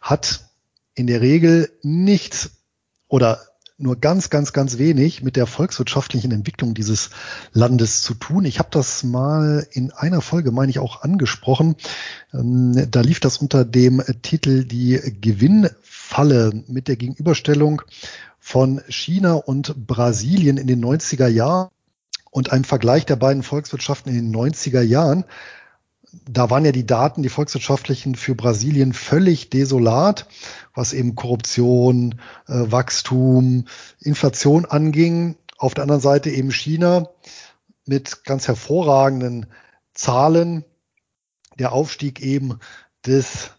hat in der Regel nichts oder nur ganz, ganz, ganz wenig mit der volkswirtschaftlichen Entwicklung dieses Landes zu tun. Ich habe das mal in einer Folge, meine ich, auch angesprochen. Ähm, da lief das unter dem Titel Die Gewinnfalle mit der Gegenüberstellung von China und Brasilien in den 90er Jahren und einem Vergleich der beiden Volkswirtschaften in den 90er Jahren. Da waren ja die Daten, die volkswirtschaftlichen für Brasilien völlig desolat, was eben Korruption, äh, Wachstum, Inflation anging. Auf der anderen Seite eben China mit ganz hervorragenden Zahlen. Der Aufstieg eben des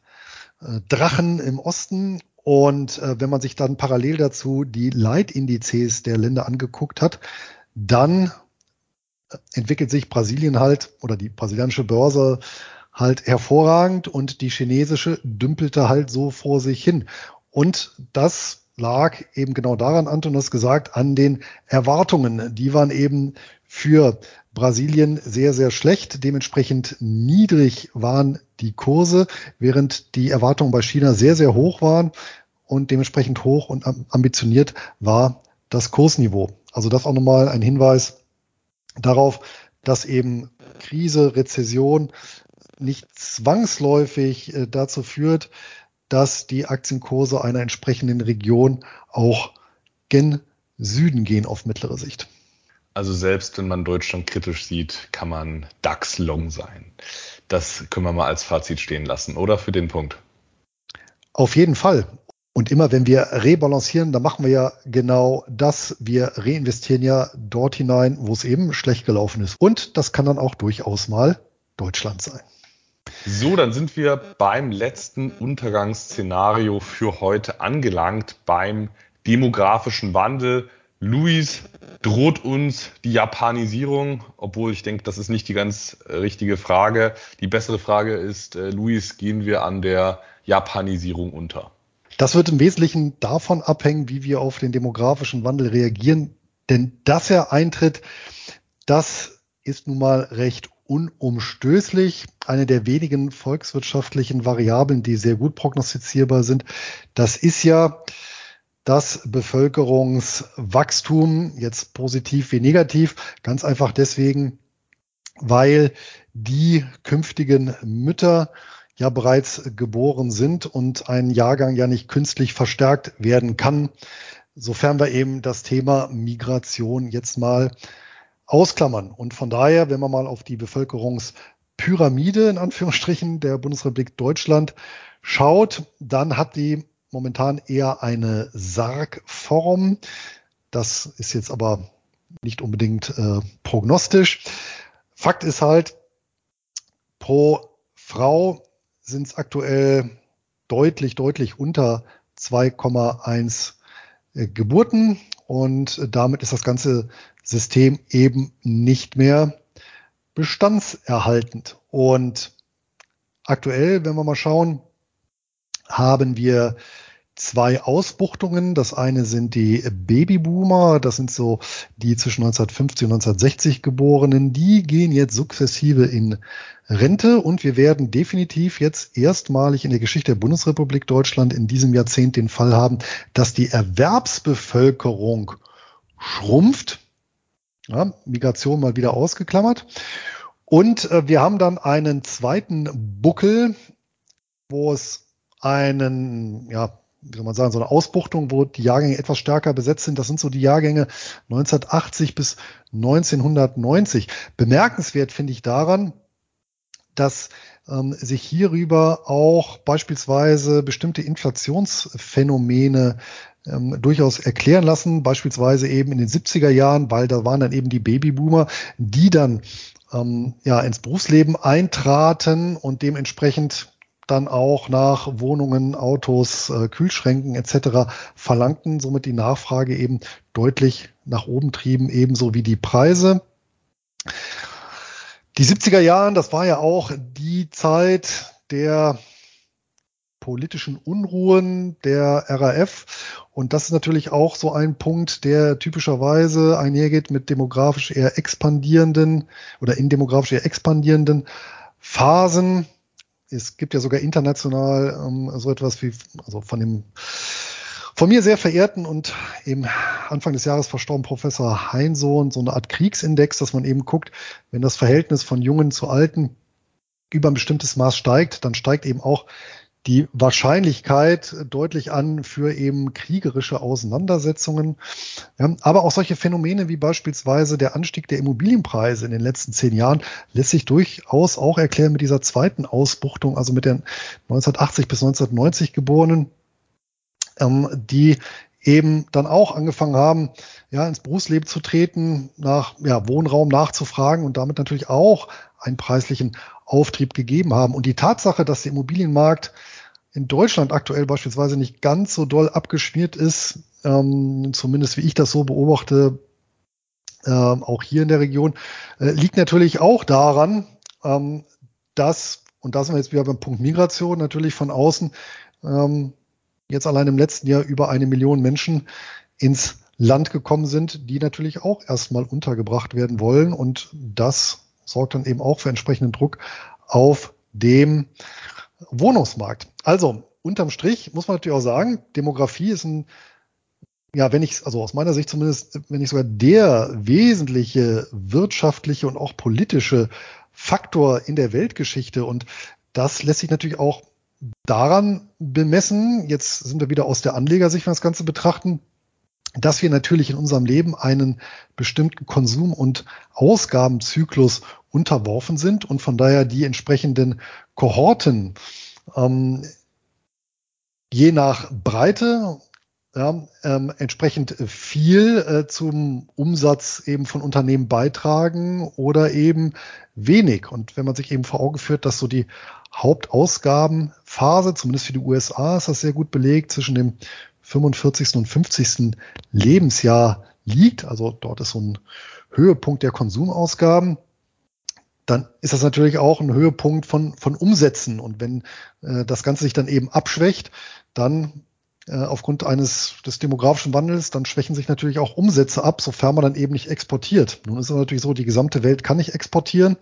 äh, Drachen im Osten und äh, wenn man sich dann parallel dazu die Leitindizes der Länder angeguckt hat, dann entwickelt sich Brasilien halt oder die brasilianische Börse halt hervorragend und die chinesische dümpelte halt so vor sich hin. Und das lag eben genau daran, Anton hast gesagt, an den Erwartungen. Die waren eben für Brasilien sehr, sehr schlecht. Dementsprechend niedrig waren die Kurse, während die Erwartungen bei China sehr, sehr hoch waren und dementsprechend hoch und ambitioniert war das Kursniveau. Also das auch nochmal ein Hinweis darauf, dass eben Krise, Rezession nicht zwangsläufig äh, dazu führt, dass die Aktienkurse einer entsprechenden Region auch gen Süden gehen auf mittlere Sicht. Also selbst wenn man Deutschland kritisch sieht, kann man DAX Long sein. Das können wir mal als Fazit stehen lassen, oder für den Punkt? Auf jeden Fall. Und immer wenn wir rebalancieren, dann machen wir ja genau das. Wir reinvestieren ja dort hinein, wo es eben schlecht gelaufen ist. Und das kann dann auch durchaus mal Deutschland sein. So, dann sind wir beim letzten Untergangsszenario für heute angelangt, beim demografischen Wandel. Luis, droht uns die Japanisierung? Obwohl ich denke, das ist nicht die ganz richtige Frage. Die bessere Frage ist, äh, Luis, gehen wir an der Japanisierung unter? Das wird im Wesentlichen davon abhängen, wie wir auf den demografischen Wandel reagieren. Denn dass er eintritt, das ist nun mal recht unumstößlich. Eine der wenigen volkswirtschaftlichen Variablen, die sehr gut prognostizierbar sind. Das ist ja das Bevölkerungswachstum, jetzt positiv wie negativ, ganz einfach deswegen, weil die künftigen Mütter ja bereits geboren sind und ein Jahrgang ja nicht künstlich verstärkt werden kann, sofern wir eben das Thema Migration jetzt mal ausklammern. Und von daher, wenn man mal auf die Bevölkerungspyramide in Anführungsstrichen der Bundesrepublik Deutschland schaut, dann hat die momentan eher eine Sargform. Das ist jetzt aber nicht unbedingt äh, prognostisch. Fakt ist halt, pro Frau sind es aktuell deutlich, deutlich unter 2,1 äh, Geburten und damit ist das ganze System eben nicht mehr bestandserhaltend. Und aktuell, wenn wir mal schauen, haben wir zwei Ausbuchtungen. Das eine sind die Babyboomer, das sind so die zwischen 1950 und 1960 geborenen. Die gehen jetzt sukzessive in Rente und wir werden definitiv jetzt erstmalig in der Geschichte der Bundesrepublik Deutschland in diesem Jahrzehnt den Fall haben, dass die Erwerbsbevölkerung schrumpft. Ja, Migration mal wieder ausgeklammert. Und äh, wir haben dann einen zweiten Buckel, wo es einen, ja, wie soll man sagen, so eine Ausbuchtung, wo die Jahrgänge etwas stärker besetzt sind. Das sind so die Jahrgänge 1980 bis 1990. Bemerkenswert finde ich daran, dass ähm, sich hierüber auch beispielsweise bestimmte Inflationsphänomene ähm, durchaus erklären lassen, beispielsweise eben in den 70er Jahren, weil da waren dann eben die Babyboomer, die dann ähm, ja ins Berufsleben eintraten und dementsprechend dann auch nach Wohnungen, Autos, äh, Kühlschränken etc. verlangten, somit die Nachfrage eben deutlich nach oben trieben, ebenso wie die Preise. Die 70er Jahren, das war ja auch die Zeit der politischen Unruhen der RAF. Und das ist natürlich auch so ein Punkt, der typischerweise einhergeht mit demografisch eher expandierenden oder in demografisch eher expandierenden Phasen es gibt ja sogar international ähm, so etwas wie, also von dem von mir sehr verehrten und eben Anfang des Jahres verstorben Professor Heinsohn so eine Art Kriegsindex, dass man eben guckt, wenn das Verhältnis von Jungen zu Alten über ein bestimmtes Maß steigt, dann steigt eben auch die Wahrscheinlichkeit deutlich an für eben kriegerische Auseinandersetzungen. Aber auch solche Phänomene wie beispielsweise der Anstieg der Immobilienpreise in den letzten zehn Jahren lässt sich durchaus auch erklären mit dieser zweiten Ausbuchtung, also mit den 1980 bis 1990 Geborenen, ähm, die eben dann auch angefangen haben, ja, ins Berufsleben zu treten, nach ja, Wohnraum nachzufragen und damit natürlich auch einen preislichen Auftrieb gegeben haben. Und die Tatsache, dass der Immobilienmarkt in Deutschland aktuell beispielsweise nicht ganz so doll abgeschmiert ist, ähm, zumindest wie ich das so beobachte, ähm, auch hier in der Region, äh, liegt natürlich auch daran, ähm, dass, und da sind wir jetzt wieder beim Punkt Migration, natürlich von außen ähm, jetzt allein im letzten Jahr über eine Million Menschen ins Land gekommen sind, die natürlich auch erstmal untergebracht werden wollen. Und das sorgt dann eben auch für entsprechenden Druck auf dem Wohnungsmarkt. Also unterm Strich muss man natürlich auch sagen, Demografie ist ein, ja, wenn ich, also aus meiner Sicht zumindest, wenn ich sogar der wesentliche wirtschaftliche und auch politische Faktor in der Weltgeschichte. Und das lässt sich natürlich auch daran bemessen, jetzt sind wir wieder aus der Anlegersicht, wenn wir das Ganze betrachten, dass wir natürlich in unserem Leben einen bestimmten Konsum- und Ausgabenzyklus unterworfen sind und von daher die entsprechenden Kohorten ähm, je nach Breite ja, ähm, entsprechend viel äh, zum Umsatz eben von Unternehmen beitragen oder eben wenig. Und wenn man sich eben vor Augen führt, dass so die Hauptausgabenphase, zumindest für die USA ist das sehr gut belegt, zwischen dem 45. und 50. Lebensjahr liegt, also dort ist so ein Höhepunkt der Konsumausgaben, dann ist das natürlich auch ein Höhepunkt von, von Umsätzen. Und wenn äh, das Ganze sich dann eben abschwächt, dann äh, aufgrund eines des demografischen Wandels, dann schwächen sich natürlich auch Umsätze ab, sofern man dann eben nicht exportiert. Nun ist es natürlich so, die gesamte Welt kann nicht exportieren,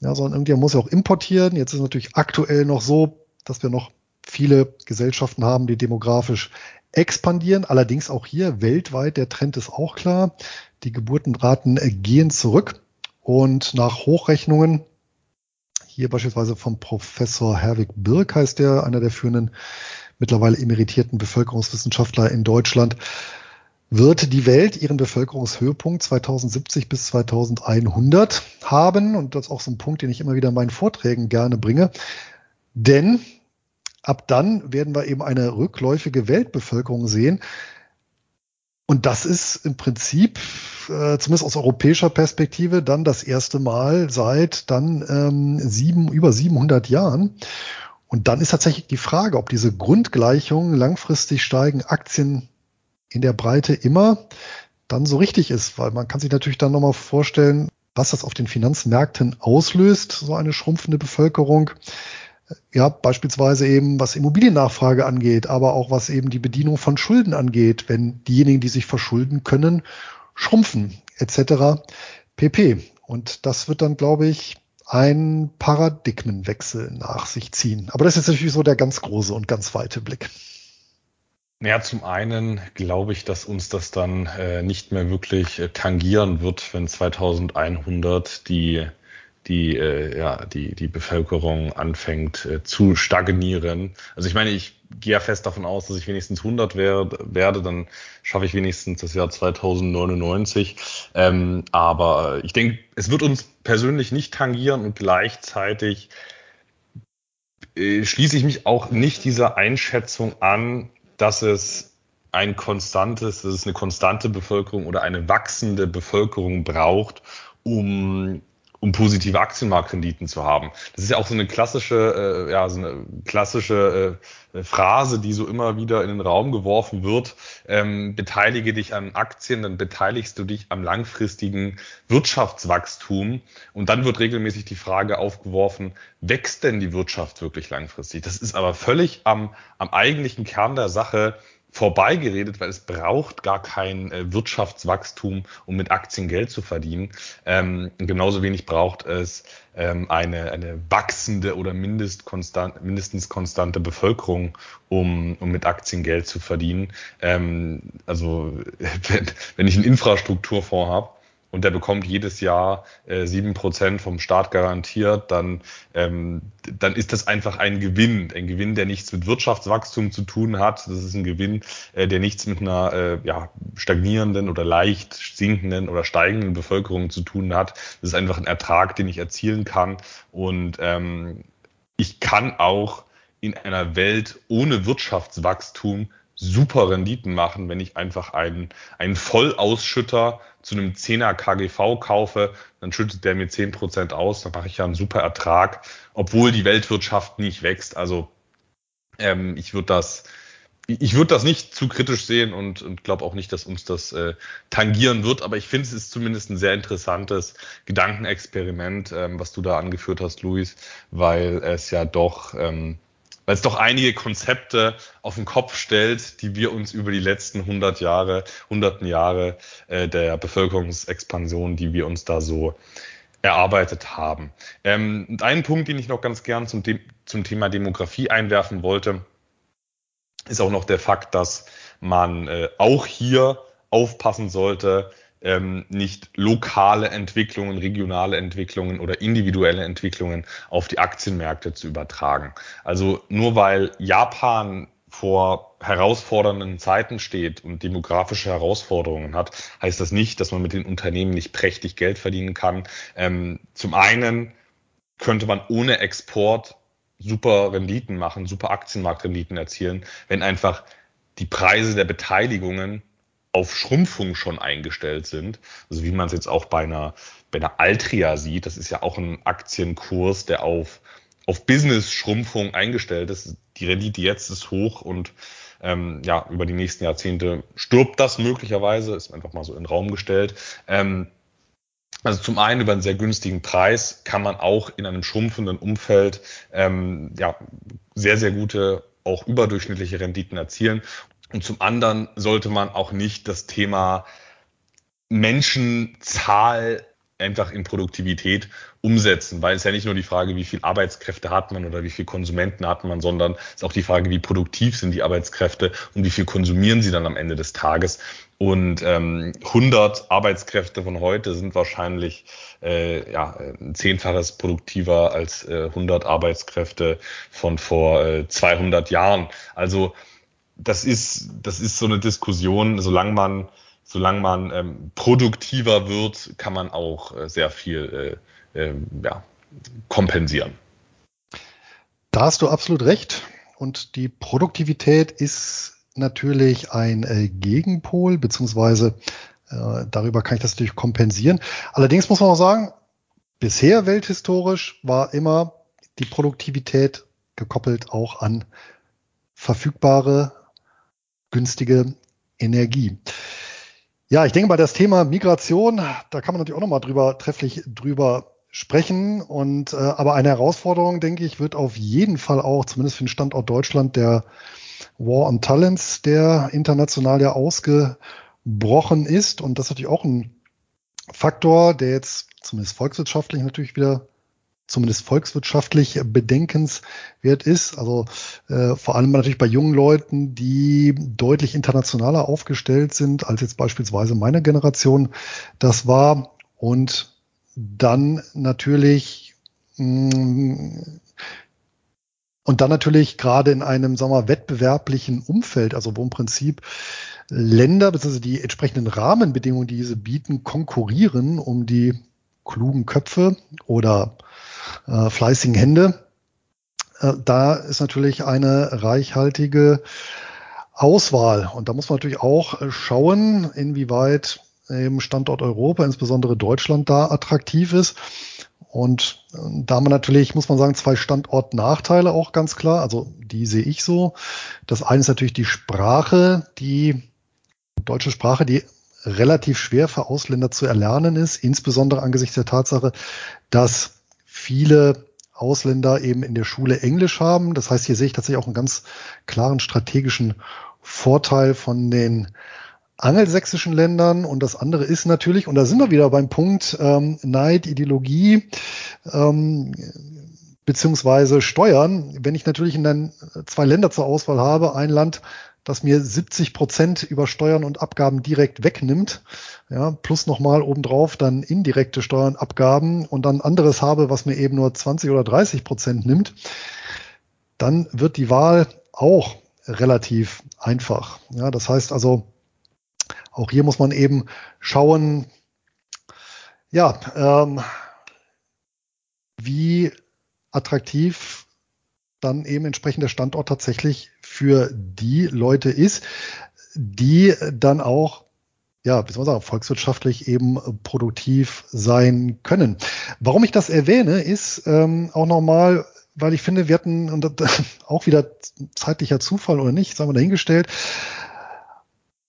ja, sondern irgendjemand muss ja auch importieren. Jetzt ist es natürlich aktuell noch so, dass wir noch viele Gesellschaften haben, die demografisch expandieren. Allerdings auch hier weltweit, der Trend ist auch klar. Die Geburtenraten gehen zurück. Und nach Hochrechnungen, hier beispielsweise vom Professor Herwig Birk heißt der, einer der führenden mittlerweile emeritierten Bevölkerungswissenschaftler in Deutschland, wird die Welt ihren Bevölkerungshöhepunkt 2070 bis 2100 haben. Und das ist auch so ein Punkt, den ich immer wieder in meinen Vorträgen gerne bringe. Denn ab dann werden wir eben eine rückläufige Weltbevölkerung sehen. Und das ist im Prinzip, äh, zumindest aus europäischer Perspektive, dann das erste Mal seit dann ähm, sieben, über 700 Jahren. Und dann ist tatsächlich die Frage, ob diese Grundgleichung langfristig steigen Aktien in der Breite immer dann so richtig ist, weil man kann sich natürlich dann nochmal vorstellen, was das auf den Finanzmärkten auslöst, so eine schrumpfende Bevölkerung. Ja, beispielsweise eben was Immobiliennachfrage angeht, aber auch was eben die Bedienung von Schulden angeht, wenn diejenigen, die sich verschulden können, schrumpfen, etc. pp. Und das wird dann, glaube ich, ein Paradigmenwechsel nach sich ziehen. Aber das ist natürlich so der ganz große und ganz weite Blick. Ja, zum einen glaube ich, dass uns das dann äh, nicht mehr wirklich äh, tangieren wird, wenn 2100 die die, äh, ja, die, die Bevölkerung anfängt äh, zu stagnieren. Also ich meine, ich gehe ja fest davon aus, dass ich wenigstens 100 werde, werde dann schaffe ich wenigstens das Jahr 2099. Ähm, aber ich denke, es wird uns persönlich nicht tangieren und gleichzeitig äh, schließe ich mich auch nicht dieser Einschätzung an, dass es ein konstantes, dass es eine konstante Bevölkerung oder eine wachsende Bevölkerung braucht, um um positive Aktienmarktrenditen zu haben. Das ist ja auch so eine klassische, äh, ja, so eine klassische äh, Phrase, die so immer wieder in den Raum geworfen wird. Ähm, beteilige dich an Aktien, dann beteiligst du dich am langfristigen Wirtschaftswachstum. Und dann wird regelmäßig die Frage aufgeworfen, wächst denn die Wirtschaft wirklich langfristig? Das ist aber völlig am, am eigentlichen Kern der Sache vorbeigeredet, weil es braucht gar kein äh, Wirtschaftswachstum, um mit Aktien Geld zu verdienen. Ähm, genauso wenig braucht es ähm, eine, eine wachsende oder mindest konstant, mindestens konstante Bevölkerung, um, um mit Aktien Geld zu verdienen. Ähm, also wenn, wenn ich einen Infrastrukturfonds habe, und der bekommt jedes Jahr äh, sieben äh, Prozent vom Staat garantiert, dann, ähm, dann ist das einfach ein Gewinn. Ein Gewinn, der nichts mit Wirtschaftswachstum zu tun hat. Das ist ein Gewinn, äh, der nichts mit einer äh, ja, stagnierenden oder leicht sinkenden oder steigenden Bevölkerung zu tun hat. Das ist einfach ein Ertrag, den ich erzielen kann. Und ähm, ich kann auch in einer Welt ohne Wirtschaftswachstum super Renditen machen, wenn ich einfach einen, einen Vollausschütter zu einem 10er KGV kaufe, dann schüttet der mir 10% aus, dann mache ich ja einen super Ertrag, obwohl die Weltwirtschaft nicht wächst. Also ähm, ich würde das, ich würde das nicht zu kritisch sehen und, und glaube auch nicht, dass uns das äh, tangieren wird, aber ich finde, es ist zumindest ein sehr interessantes Gedankenexperiment, ähm, was du da angeführt hast, Luis, weil es ja doch ähm, weil es doch einige Konzepte auf den Kopf stellt, die wir uns über die letzten 100 Jahre, hunderten Jahre äh, der Bevölkerungsexpansion, die wir uns da so erarbeitet haben. Ähm, und einen Punkt, den ich noch ganz gern zum, zum Thema Demografie einwerfen wollte, ist auch noch der Fakt, dass man äh, auch hier aufpassen sollte, ähm, nicht lokale Entwicklungen, regionale Entwicklungen oder individuelle Entwicklungen auf die Aktienmärkte zu übertragen. Also nur weil Japan vor herausfordernden Zeiten steht und demografische Herausforderungen hat, heißt das nicht, dass man mit den Unternehmen nicht prächtig Geld verdienen kann. Ähm, zum einen könnte man ohne Export super Renditen machen, super Aktienmarktrenditen erzielen, wenn einfach die Preise der Beteiligungen auf Schrumpfung schon eingestellt sind. Also wie man es jetzt auch bei einer, bei einer Altria sieht, das ist ja auch ein Aktienkurs, der auf, auf Business-Schrumpfung eingestellt ist. Die Rendite jetzt ist hoch und ähm, ja, über die nächsten Jahrzehnte stirbt das möglicherweise, ist einfach mal so in den Raum gestellt. Ähm, also zum einen über einen sehr günstigen Preis kann man auch in einem schrumpfenden Umfeld ähm, ja, sehr, sehr gute, auch überdurchschnittliche Renditen erzielen. Und zum anderen sollte man auch nicht das Thema Menschenzahl einfach in Produktivität umsetzen, weil es ja nicht nur die Frage, wie viel Arbeitskräfte hat man oder wie viel Konsumenten hat man, sondern es ist auch die Frage, wie produktiv sind die Arbeitskräfte und wie viel konsumieren sie dann am Ende des Tages. Und ähm, 100 Arbeitskräfte von heute sind wahrscheinlich äh, ja, ein Zehnfaches produktiver als äh, 100 Arbeitskräfte von vor äh, 200 Jahren. Also das ist, das ist so eine Diskussion, solange man, solange man ähm, produktiver wird, kann man auch äh, sehr viel äh, äh, ja, kompensieren. Da hast du absolut recht. Und die Produktivität ist natürlich ein äh, Gegenpol, beziehungsweise äh, darüber kann ich das natürlich kompensieren. Allerdings muss man auch sagen, bisher welthistorisch war immer die Produktivität gekoppelt auch an verfügbare günstige Energie. Ja, ich denke mal, das Thema Migration, da kann man natürlich auch nochmal drüber, trefflich drüber sprechen. Und äh, aber eine Herausforderung, denke ich, wird auf jeden Fall auch, zumindest für den Standort Deutschland, der War on Talents, der international ja ausgebrochen ist. Und das ist natürlich auch ein Faktor, der jetzt zumindest volkswirtschaftlich natürlich wieder zumindest volkswirtschaftlich bedenkenswert ist. Also äh, vor allem natürlich bei jungen Leuten, die deutlich internationaler aufgestellt sind als jetzt beispielsweise meine Generation das war. Und dann natürlich mh, mm, und dann natürlich gerade in einem, sagen wir, wettbewerblichen Umfeld, also wo im Prinzip Länder bzw. die entsprechenden Rahmenbedingungen, die diese bieten, konkurrieren um die klugen Köpfe oder äh, fleißigen Hände. Äh, da ist natürlich eine reichhaltige Auswahl. Und da muss man natürlich auch schauen, inwieweit im Standort Europa, insbesondere Deutschland, da attraktiv ist. Und äh, da haben wir natürlich, muss man sagen, zwei Standortnachteile auch ganz klar. Also die sehe ich so. Das eine ist natürlich die Sprache, die deutsche Sprache, die relativ schwer für Ausländer zu erlernen ist, insbesondere angesichts der Tatsache, dass viele Ausländer eben in der Schule Englisch haben. Das heißt, hier sehe ich tatsächlich auch einen ganz klaren strategischen Vorteil von den angelsächsischen Ländern. Und das andere ist natürlich, und da sind wir wieder beim Punkt ähm, Neid, Ideologie, ähm, beziehungsweise Steuern. Wenn ich natürlich in dann zwei Länder zur Auswahl habe, ein Land, das mir 70 Prozent über Steuern und Abgaben direkt wegnimmt, ja, plus nochmal obendrauf dann indirekte Steuern, Abgaben und dann anderes habe, was mir eben nur 20 oder 30 Prozent nimmt, dann wird die Wahl auch relativ einfach. Ja, das heißt also, auch hier muss man eben schauen, ja, ähm, wie attraktiv dann eben entsprechend der Standort tatsächlich für die Leute ist, die dann auch ja, wie soll man sagen, volkswirtschaftlich eben produktiv sein können. Warum ich das erwähne, ist ähm, auch nochmal, weil ich finde, wir hatten, und auch wieder zeitlicher Zufall oder nicht, sagen wir dahingestellt,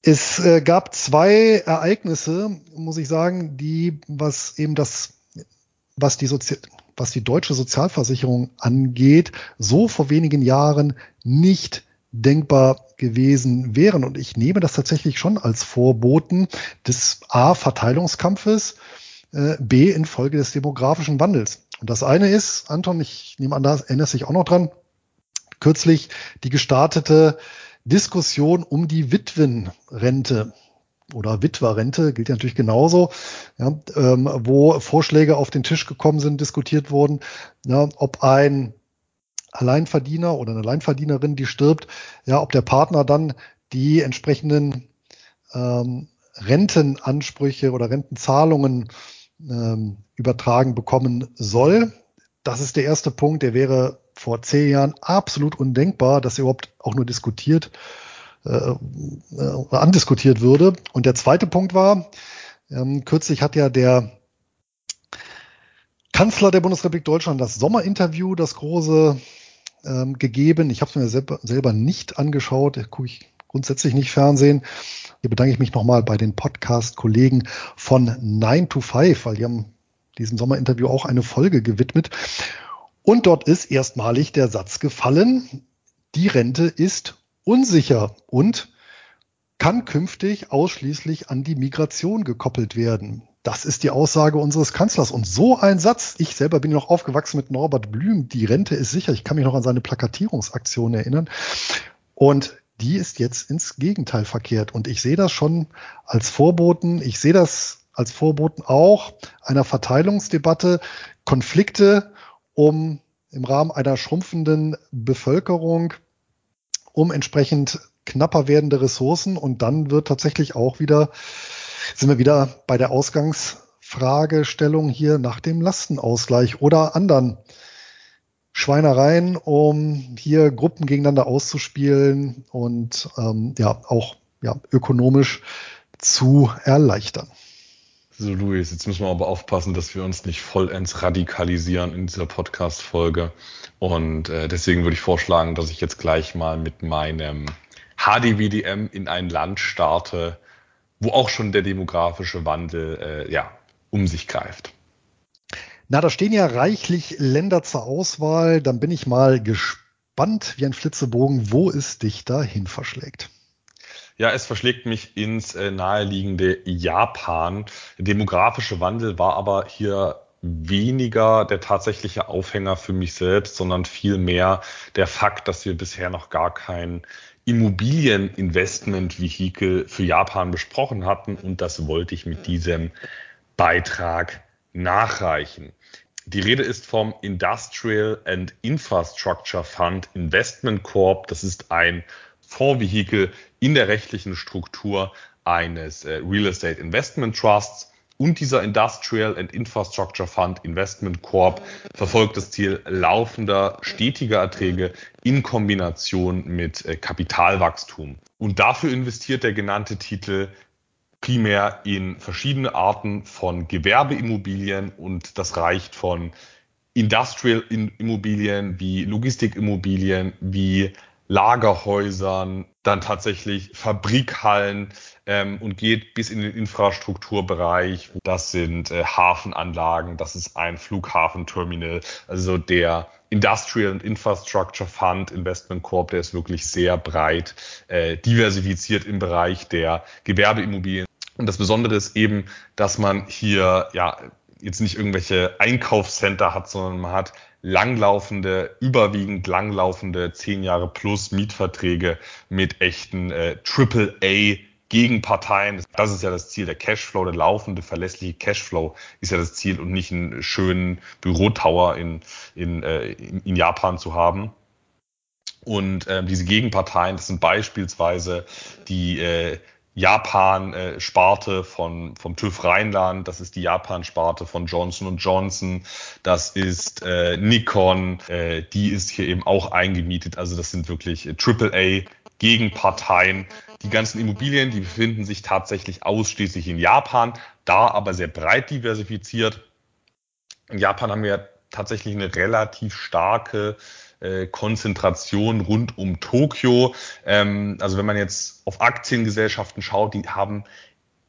es äh, gab zwei Ereignisse, muss ich sagen, die, was eben das, was die Sozi was die deutsche Sozialversicherung angeht, so vor wenigen Jahren nicht denkbar gewesen wären. Und ich nehme das tatsächlich schon als Vorboten des A, Verteilungskampfes, äh, B, infolge des demografischen Wandels. Und das eine ist, Anton, ich nehme an, da erinnerst dich auch noch dran, kürzlich die gestartete Diskussion um die Witwenrente oder Witwerrente gilt ja natürlich genauso, ja, ähm, wo Vorschläge auf den Tisch gekommen sind, diskutiert wurden, ja, ob ein Alleinverdiener oder eine Alleinverdienerin, die stirbt, ja, ob der Partner dann die entsprechenden ähm, Rentenansprüche oder Rentenzahlungen ähm, übertragen bekommen soll. Das ist der erste Punkt, der wäre vor zehn Jahren absolut undenkbar, dass er überhaupt auch nur diskutiert äh, äh, andiskutiert würde. Und der zweite Punkt war, ähm, kürzlich hat ja der Kanzler der Bundesrepublik Deutschland das Sommerinterview, das große, ähm, gegeben. Ich habe es mir selber, selber nicht angeschaut, gucke ich grundsätzlich nicht Fernsehen. Hier bedanke ich mich nochmal bei den Podcast-Kollegen von 9 to 5, weil die haben diesem Sommerinterview auch eine Folge gewidmet. Und dort ist erstmalig der Satz gefallen, die Rente ist unsicher und kann künftig ausschließlich an die Migration gekoppelt werden. Das ist die Aussage unseres Kanzlers. Und so ein Satz, ich selber bin noch aufgewachsen mit Norbert Blüm, die Rente ist sicher. Ich kann mich noch an seine Plakatierungsaktion erinnern. Und die ist jetzt ins Gegenteil verkehrt. Und ich sehe das schon als Vorboten. Ich sehe das als Vorboten auch einer Verteilungsdebatte, Konflikte um im Rahmen einer schrumpfenden Bevölkerung, um entsprechend knapper werdende Ressourcen. Und dann wird tatsächlich auch wieder sind wir wieder bei der Ausgangsfragestellung hier nach dem Lastenausgleich oder anderen Schweinereien, um hier Gruppen gegeneinander auszuspielen und ähm, ja auch ja, ökonomisch zu erleichtern. So, Luis, jetzt müssen wir aber aufpassen, dass wir uns nicht vollends radikalisieren in dieser Podcast-Folge. Und äh, deswegen würde ich vorschlagen, dass ich jetzt gleich mal mit meinem HDWDM in ein Land starte, wo auch schon der demografische Wandel äh, ja, um sich greift. Na, da stehen ja reichlich Länder zur Auswahl. Dann bin ich mal gespannt wie ein Flitzebogen, wo es dich dahin verschlägt. Ja, es verschlägt mich ins äh, naheliegende Japan. Der demografische Wandel war aber hier weniger der tatsächliche Aufhänger für mich selbst, sondern vielmehr der Fakt, dass wir bisher noch gar kein Immobilieninvestment-Vehikel für Japan besprochen hatten und das wollte ich mit diesem Beitrag nachreichen. Die Rede ist vom Industrial and Infrastructure Fund Investment Corp. Das ist ein Fondsvehikel in der rechtlichen Struktur eines äh, Real Estate Investment Trusts. Und dieser Industrial and Infrastructure Fund Investment Corp verfolgt das Ziel laufender, stetiger Erträge in Kombination mit äh, Kapitalwachstum. Und dafür investiert der genannte Titel primär in verschiedene Arten von Gewerbeimmobilien und das reicht von Industrial Immobilien wie Logistikimmobilien wie Lagerhäusern, dann tatsächlich Fabrikhallen ähm, und geht bis in den Infrastrukturbereich. Das sind äh, Hafenanlagen, das ist ein Flughafenterminal. Also der Industrial and Infrastructure Fund Investment Corp, der ist wirklich sehr breit äh, diversifiziert im Bereich der Gewerbeimmobilien. Und das Besondere ist eben, dass man hier ja jetzt nicht irgendwelche Einkaufscenter hat, sondern man hat langlaufende, überwiegend langlaufende zehn Jahre plus Mietverträge mit echten äh, AAA Gegenparteien. Das ist ja das Ziel. Der Cashflow, der laufende, verlässliche Cashflow ist ja das Ziel und nicht einen schönen Bürotower in, in, äh, in Japan zu haben. Und äh, diese Gegenparteien, das sind beispielsweise die äh, Japan-Sparte von, vom TÜV Rheinland, das ist die Japan-Sparte von Johnson Johnson, das ist äh, Nikon, äh, die ist hier eben auch eingemietet. Also das sind wirklich AAA-Gegenparteien. Die ganzen Immobilien, die befinden sich tatsächlich ausschließlich in Japan, da aber sehr breit diversifiziert. In Japan haben wir tatsächlich eine relativ starke äh, Konzentration rund um Tokio. Ähm, also wenn man jetzt auf Aktiengesellschaften schaut, die haben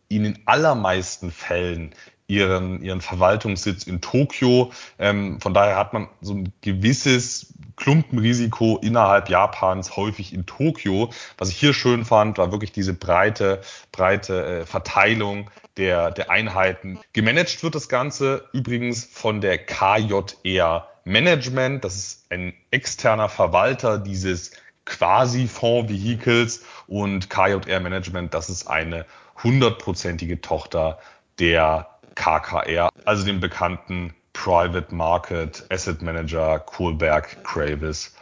in den allermeisten Fällen ihren, ihren Verwaltungssitz in Tokio. Ähm, von daher hat man so ein gewisses Klumpenrisiko innerhalb Japans häufig in Tokio. Was ich hier schön fand, war wirklich diese breite, breite äh, Verteilung der, der Einheiten. Gemanagt wird das Ganze übrigens von der KJR Management. Das ist ein externer Verwalter dieses quasi Fonds-Vehikels und KJR Management, das ist eine hundertprozentige Tochter der KKR, also dem bekannten Private Market Asset Manager Kohlberg Kravis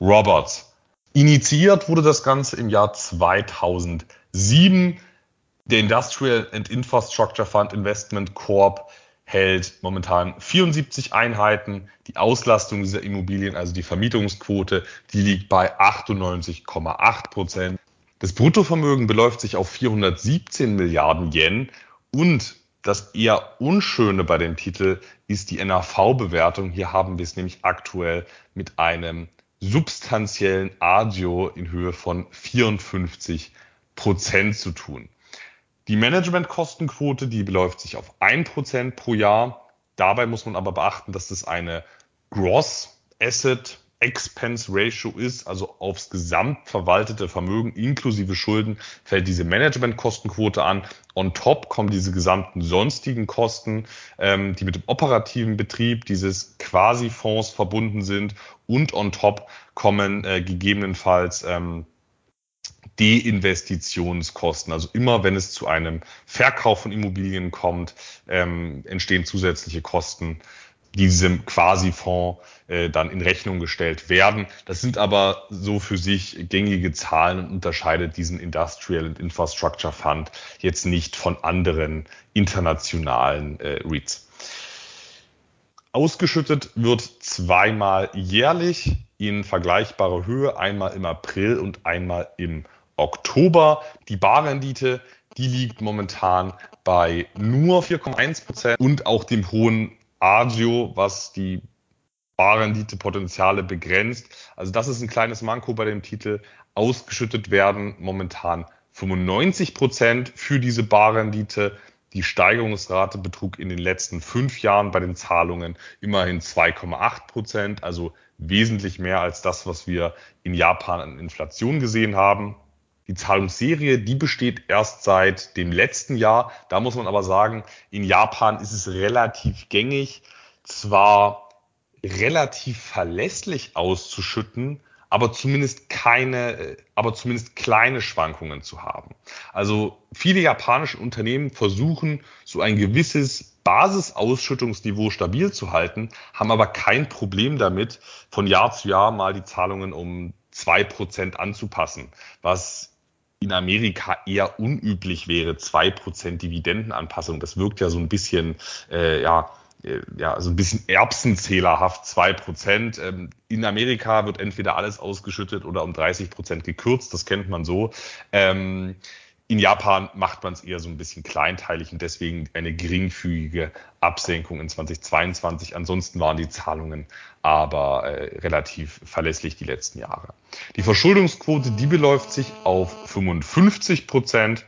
Roberts. Initiiert wurde das Ganze im Jahr 2007. Der Industrial and Infrastructure Fund Investment Corp hält momentan 74 Einheiten. Die Auslastung dieser Immobilien, also die Vermietungsquote, die liegt bei 98,8 Prozent. Das Bruttovermögen beläuft sich auf 417 Milliarden Yen und das eher Unschöne bei dem Titel ist die NAV-Bewertung. Hier haben wir es nämlich aktuell mit einem substanziellen Agio in Höhe von 54 Prozent zu tun. Die Managementkostenquote, die beläuft sich auf ein Prozent pro Jahr. Dabei muss man aber beachten, dass das eine Gross Asset Expense Ratio ist, also aufs gesamtverwaltete Vermögen inklusive Schulden fällt diese Managementkostenquote an. On top kommen diese gesamten sonstigen Kosten, ähm, die mit dem operativen Betrieb dieses Quasi-Fonds verbunden sind. Und on top kommen äh, gegebenenfalls ähm, Deinvestitionskosten. Also immer wenn es zu einem Verkauf von Immobilien kommt, ähm, entstehen zusätzliche Kosten diesem Quasi-Fonds äh, dann in Rechnung gestellt werden. Das sind aber so für sich gängige Zahlen und unterscheidet diesen Industrial and Infrastructure Fund jetzt nicht von anderen internationalen äh, REITs. Ausgeschüttet wird zweimal jährlich in vergleichbarer Höhe, einmal im April und einmal im Oktober. Die Barrendite, die liegt momentan bei nur 4,1 Prozent und auch dem hohen Agio, was die Barrendite-Potenziale begrenzt. Also das ist ein kleines Manko bei dem Titel. Ausgeschüttet werden momentan 95 Prozent für diese Barrendite. Die Steigerungsrate betrug in den letzten fünf Jahren bei den Zahlungen immerhin 2,8 Prozent, also wesentlich mehr als das, was wir in Japan an Inflation gesehen haben. Die Zahlungsserie, die besteht erst seit dem letzten Jahr. Da muss man aber sagen, in Japan ist es relativ gängig, zwar relativ verlässlich auszuschütten, aber zumindest keine, aber zumindest kleine Schwankungen zu haben. Also viele japanische Unternehmen versuchen, so ein gewisses Basisausschüttungsniveau stabil zu halten, haben aber kein Problem damit, von Jahr zu Jahr mal die Zahlungen um zwei Prozent anzupassen, was in Amerika eher unüblich wäre, zwei Prozent Dividendenanpassung. Das wirkt ja so ein bisschen, äh, ja, äh, ja, so ein bisschen erbsenzählerhaft, zwei Prozent. Ähm, in Amerika wird entweder alles ausgeschüttet oder um 30 Prozent gekürzt, das kennt man so. Ähm, in Japan macht man es eher so ein bisschen kleinteilig und deswegen eine geringfügige Absenkung in 2022. Ansonsten waren die Zahlungen aber äh, relativ verlässlich die letzten Jahre. Die Verschuldungsquote, die beläuft sich auf 55 Prozent.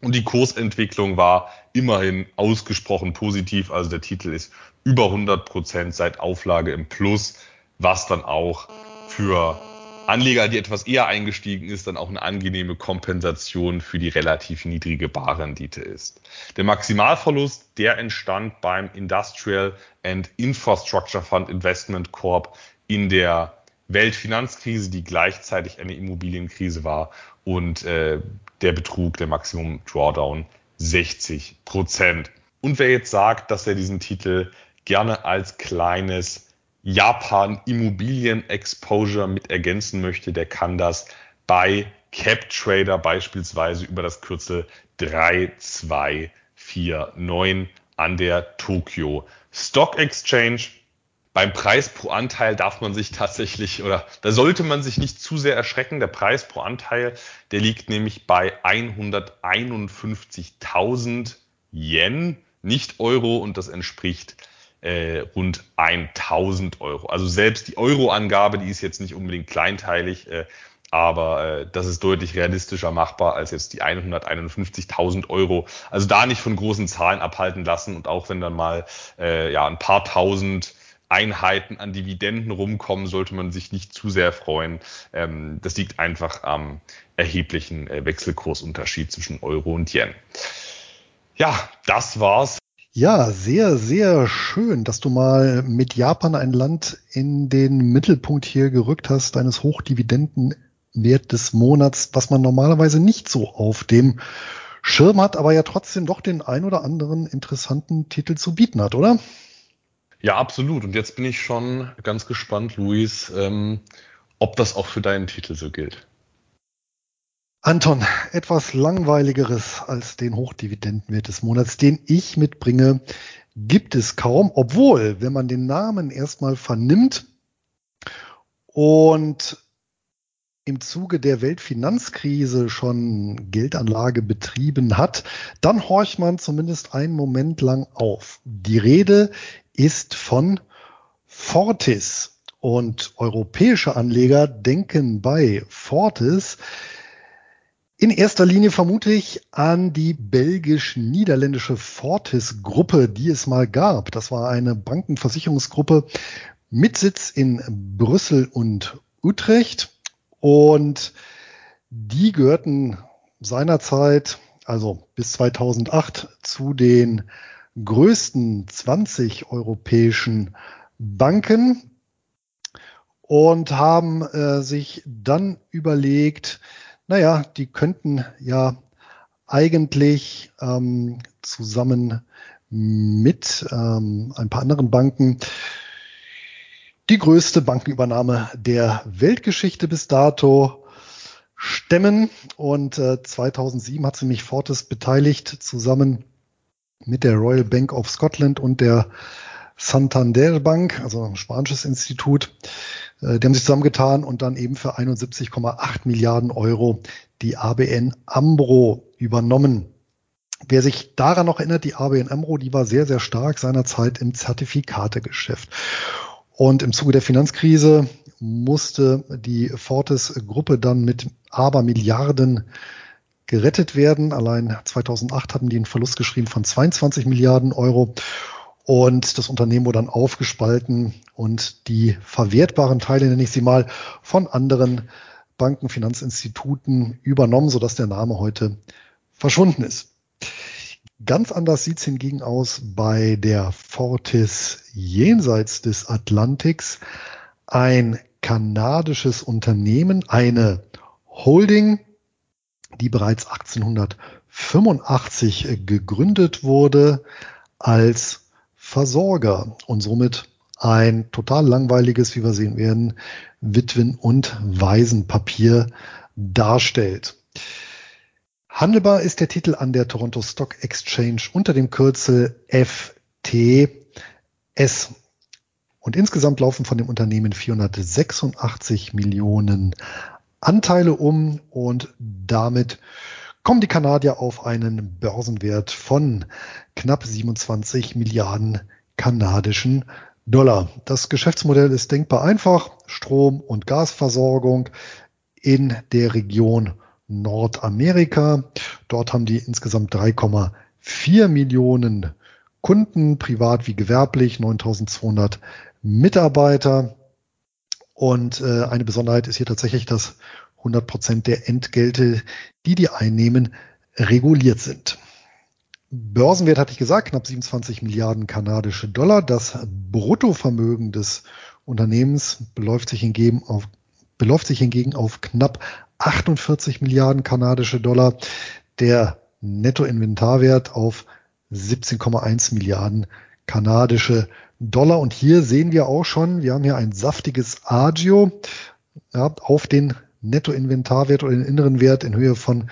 Und die Kursentwicklung war immerhin ausgesprochen positiv. Also der Titel ist über 100 Prozent seit Auflage im Plus, was dann auch für Anleger, die etwas eher eingestiegen ist, dann auch eine angenehme Kompensation für die relativ niedrige Barrendite ist. Der Maximalverlust, der entstand beim Industrial and Infrastructure Fund Investment Corp in der Weltfinanzkrise, die gleichzeitig eine Immobilienkrise war und äh, der Betrug, der Maximum Drawdown 60 Prozent. Und wer jetzt sagt, dass er diesen Titel gerne als kleines Japan Immobilien Exposure mit ergänzen möchte, der kann das bei CapTrader beispielsweise über das Kürzel 3249 an der Tokyo Stock Exchange. Beim Preis pro Anteil darf man sich tatsächlich oder da sollte man sich nicht zu sehr erschrecken. Der Preis pro Anteil, der liegt nämlich bei 151.000 Yen, nicht Euro und das entspricht äh, rund 1000 Euro. Also selbst die Euro-Angabe, die ist jetzt nicht unbedingt kleinteilig, äh, aber äh, das ist deutlich realistischer machbar als jetzt die 151.000 Euro. Also da nicht von großen Zahlen abhalten lassen und auch wenn dann mal äh, ja ein paar tausend Einheiten an Dividenden rumkommen, sollte man sich nicht zu sehr freuen. Ähm, das liegt einfach am erheblichen äh, Wechselkursunterschied zwischen Euro und Yen. Ja, das war's ja, sehr, sehr schön, dass du mal mit Japan ein Land in den Mittelpunkt hier gerückt hast, deines Hochdividendenwert des Monats, was man normalerweise nicht so auf dem Schirm hat, aber ja trotzdem doch den ein oder anderen interessanten Titel zu bieten hat, oder? Ja, absolut. Und jetzt bin ich schon ganz gespannt, Luis, ähm, ob das auch für deinen Titel so gilt. Anton, etwas langweiligeres als den Hochdividendenwert des Monats, den ich mitbringe, gibt es kaum, obwohl, wenn man den Namen erstmal vernimmt und im Zuge der Weltfinanzkrise schon Geldanlage betrieben hat, dann horcht man zumindest einen Moment lang auf. Die Rede ist von Fortis und europäische Anleger denken bei Fortis in erster Linie vermute ich an die belgisch-niederländische Fortis-Gruppe, die es mal gab. Das war eine Bankenversicherungsgruppe mit Sitz in Brüssel und Utrecht. Und die gehörten seinerzeit, also bis 2008, zu den größten 20 europäischen Banken und haben äh, sich dann überlegt, naja, die könnten ja eigentlich ähm, zusammen mit ähm, ein paar anderen Banken die größte Bankenübernahme der Weltgeschichte bis dato stemmen. Und äh, 2007 hat sie mich Fortis beteiligt, zusammen mit der Royal Bank of Scotland und der Santander Bank, also ein spanisches Institut. Äh, die haben sich zusammengetan und dann eben für 71,8 Milliarden Euro die ABN Ambro übernommen. Wer sich daran noch erinnert, die ABN Amro, die war sehr, sehr stark seinerzeit im Zertifikategeschäft. Und im Zuge der Finanzkrise musste die Fortis-Gruppe dann mit Abermilliarden gerettet werden. Allein 2008 hatten die einen Verlust geschrieben von 22 Milliarden Euro. Und das Unternehmen wurde dann aufgespalten und die verwertbaren Teile, nenne ich sie mal, von anderen Banken, Finanzinstituten übernommen, sodass der Name heute verschwunden ist. Ganz anders sieht es hingegen aus bei der Fortis jenseits des Atlantiks. Ein kanadisches Unternehmen, eine Holding, die bereits 1885 gegründet wurde als Versorger und somit ein total langweiliges, wie wir sehen werden, Witwen- und Waisenpapier darstellt. Handelbar ist der Titel an der Toronto Stock Exchange unter dem Kürzel FTS. Und insgesamt laufen von dem Unternehmen 486 Millionen Anteile um und damit kommen die Kanadier auf einen Börsenwert von knapp 27 Milliarden kanadischen Dollar. Das Geschäftsmodell ist denkbar einfach. Strom- und Gasversorgung in der Region Nordamerika. Dort haben die insgesamt 3,4 Millionen Kunden, privat wie gewerblich, 9200 Mitarbeiter. Und äh, eine Besonderheit ist hier tatsächlich, dass 100 Prozent der Entgelte, die die einnehmen, reguliert sind. Börsenwert hatte ich gesagt, knapp 27 Milliarden kanadische Dollar. Das Bruttovermögen des Unternehmens beläuft sich hingegen auf, beläuft sich hingegen auf knapp 48 Milliarden kanadische Dollar. Der Nettoinventarwert auf 17,1 Milliarden kanadische Dollar. Und hier sehen wir auch schon, wir haben hier ein saftiges Agio ja, auf den Nettoinventarwert oder den inneren Wert in Höhe von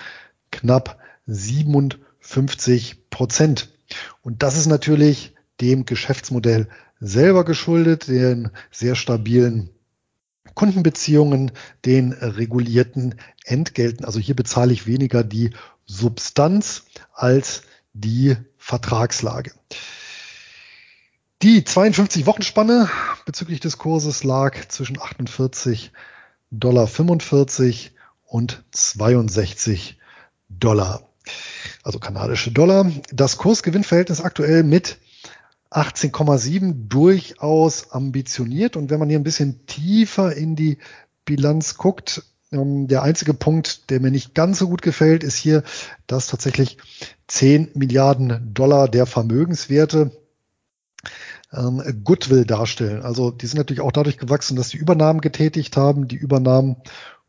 knapp 57 Prozent. Und das ist natürlich dem Geschäftsmodell selber geschuldet, den sehr stabilen Kundenbeziehungen, den regulierten Entgelten. Also hier bezahle ich weniger die Substanz als die Vertragslage. Die 52-Wochen-Spanne bezüglich des Kurses lag zwischen 48 Dollar 45 und 62 Dollar. Also kanadische Dollar. Das Kursgewinnverhältnis aktuell mit 18,7 durchaus ambitioniert. Und wenn man hier ein bisschen tiefer in die Bilanz guckt, ähm, der einzige Punkt, der mir nicht ganz so gut gefällt, ist hier, dass tatsächlich 10 Milliarden Dollar der Vermögenswerte ähm, Goodwill darstellen. Also die sind natürlich auch dadurch gewachsen, dass sie Übernahmen getätigt haben. Die Übernahmen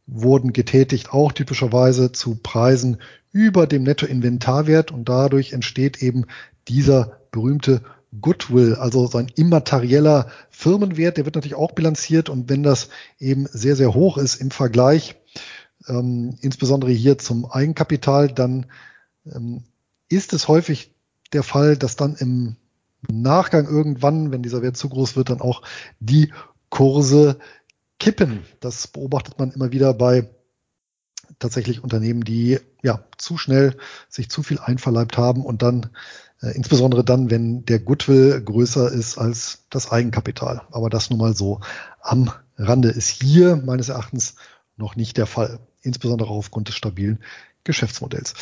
wurden getätigt auch typischerweise zu Preisen über dem Nettoinventarwert und dadurch entsteht eben dieser berühmte Goodwill, also sein immaterieller Firmenwert, der wird natürlich auch bilanziert und wenn das eben sehr, sehr hoch ist im Vergleich, ähm, insbesondere hier zum Eigenkapital, dann ähm, ist es häufig der Fall, dass dann im Nachgang irgendwann, wenn dieser Wert zu groß wird, dann auch die Kurse kippen. Das beobachtet man immer wieder bei tatsächlich Unternehmen, die ja zu schnell sich zu viel einverleibt haben und dann äh, insbesondere dann, wenn der Goodwill größer ist als das Eigenkapital. Aber das nun mal so am Rande ist hier meines Erachtens noch nicht der Fall, insbesondere aufgrund des stabilen Geschäftsmodells.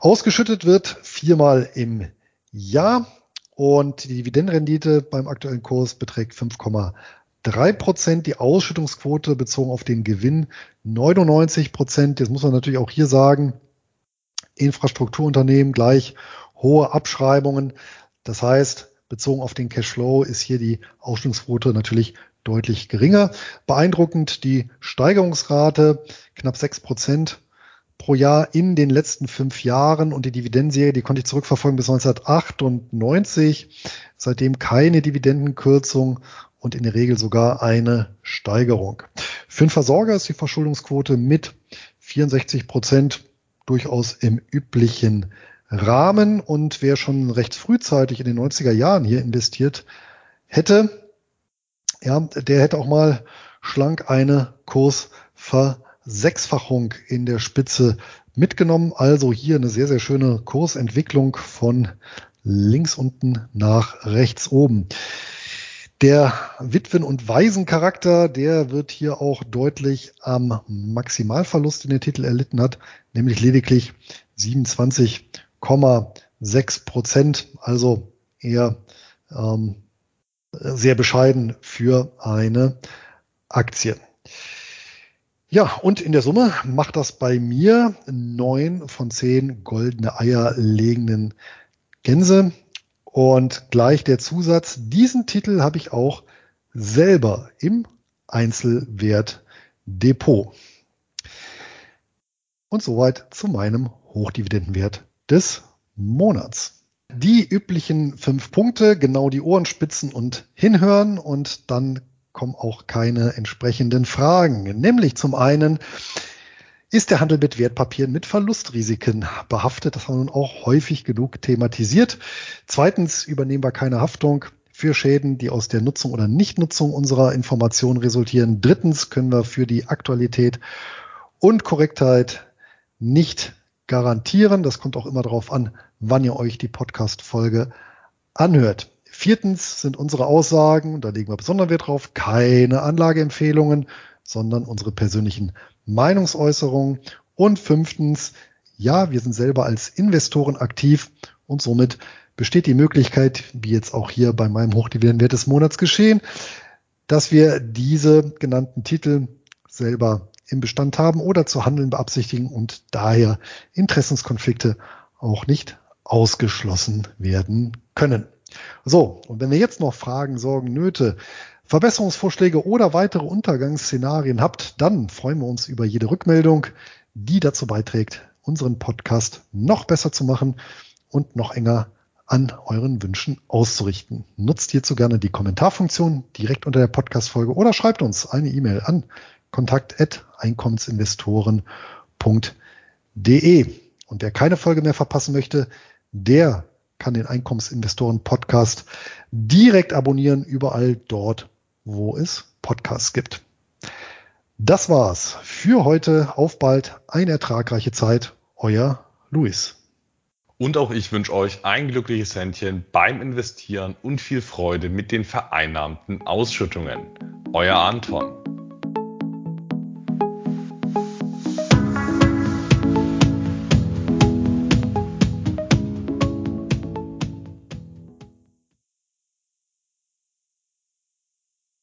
Ausgeschüttet wird viermal im Jahr und die Dividendenrendite beim aktuellen Kurs beträgt 5,3 Prozent. Die Ausschüttungsquote bezogen auf den Gewinn 99 Prozent. Jetzt muss man natürlich auch hier sagen, Infrastrukturunternehmen gleich hohe Abschreibungen. Das heißt, bezogen auf den Cashflow ist hier die Ausschüttungsquote natürlich deutlich geringer. Beeindruckend die Steigerungsrate, knapp sechs Prozent pro Jahr in den letzten fünf Jahren und die Dividendenserie, die konnte ich zurückverfolgen bis 1998. Seitdem keine Dividendenkürzung und in der Regel sogar eine Steigerung. Für einen Versorger ist die Verschuldungsquote mit 64 Prozent durchaus im üblichen Rahmen und wer schon recht frühzeitig in den 90er Jahren hier investiert hätte, ja, der hätte auch mal schlank eine Kursversechsfachung in der Spitze mitgenommen. Also hier eine sehr, sehr schöne Kursentwicklung von links unten nach rechts oben. Der Witwen- und Waisencharakter, der wird hier auch deutlich am Maximalverlust, den der Titel erlitten hat, nämlich lediglich 27,6 Prozent. Also eher ähm, sehr bescheiden für eine Aktie. Ja, und in der Summe macht das bei mir neun von zehn goldene Eier legenden Gänse. Und gleich der Zusatz, diesen Titel habe ich auch selber im Einzelwertdepot. Und soweit zu meinem Hochdividendenwert des Monats. Die üblichen fünf Punkte, genau die Ohren spitzen und hinhören und dann kommen auch keine entsprechenden Fragen. Nämlich zum einen, ist der Handel mit Wertpapieren mit Verlustrisiken behaftet. Das haben wir nun auch häufig genug thematisiert. Zweitens übernehmen wir keine Haftung für Schäden, die aus der Nutzung oder Nichtnutzung unserer Informationen resultieren. Drittens können wir für die Aktualität und Korrektheit nicht garantieren. Das kommt auch immer darauf an, wann ihr euch die Podcast-Folge anhört. Viertens sind unsere Aussagen, da legen wir besonderen Wert drauf, keine Anlageempfehlungen, sondern unsere persönlichen Meinungsäußerungen. Und fünftens, ja, wir sind selber als Investoren aktiv und somit besteht die Möglichkeit, wie jetzt auch hier bei meinem Hochdividendenwert des Monats geschehen, dass wir diese genannten Titel selber im Bestand haben oder zu handeln beabsichtigen und daher Interessenskonflikte auch nicht ausgeschlossen werden können. So, und wenn ihr jetzt noch Fragen, Sorgen, Nöte, Verbesserungsvorschläge oder weitere Untergangsszenarien habt, dann freuen wir uns über jede Rückmeldung, die dazu beiträgt, unseren Podcast noch besser zu machen und noch enger an euren Wünschen auszurichten. Nutzt hierzu gerne die Kommentarfunktion direkt unter der Podcast-Folge oder schreibt uns eine E-Mail an kontakt.einkommensinvestoren.de. Und wer keine Folge mehr verpassen möchte, der kann den Einkommensinvestoren Podcast direkt abonnieren, überall dort, wo es Podcasts gibt. Das war's für heute. Auf bald, eine ertragreiche Zeit. Euer Luis. Und auch ich wünsche euch ein glückliches Händchen beim Investieren und viel Freude mit den vereinnahmten Ausschüttungen. Euer Anton.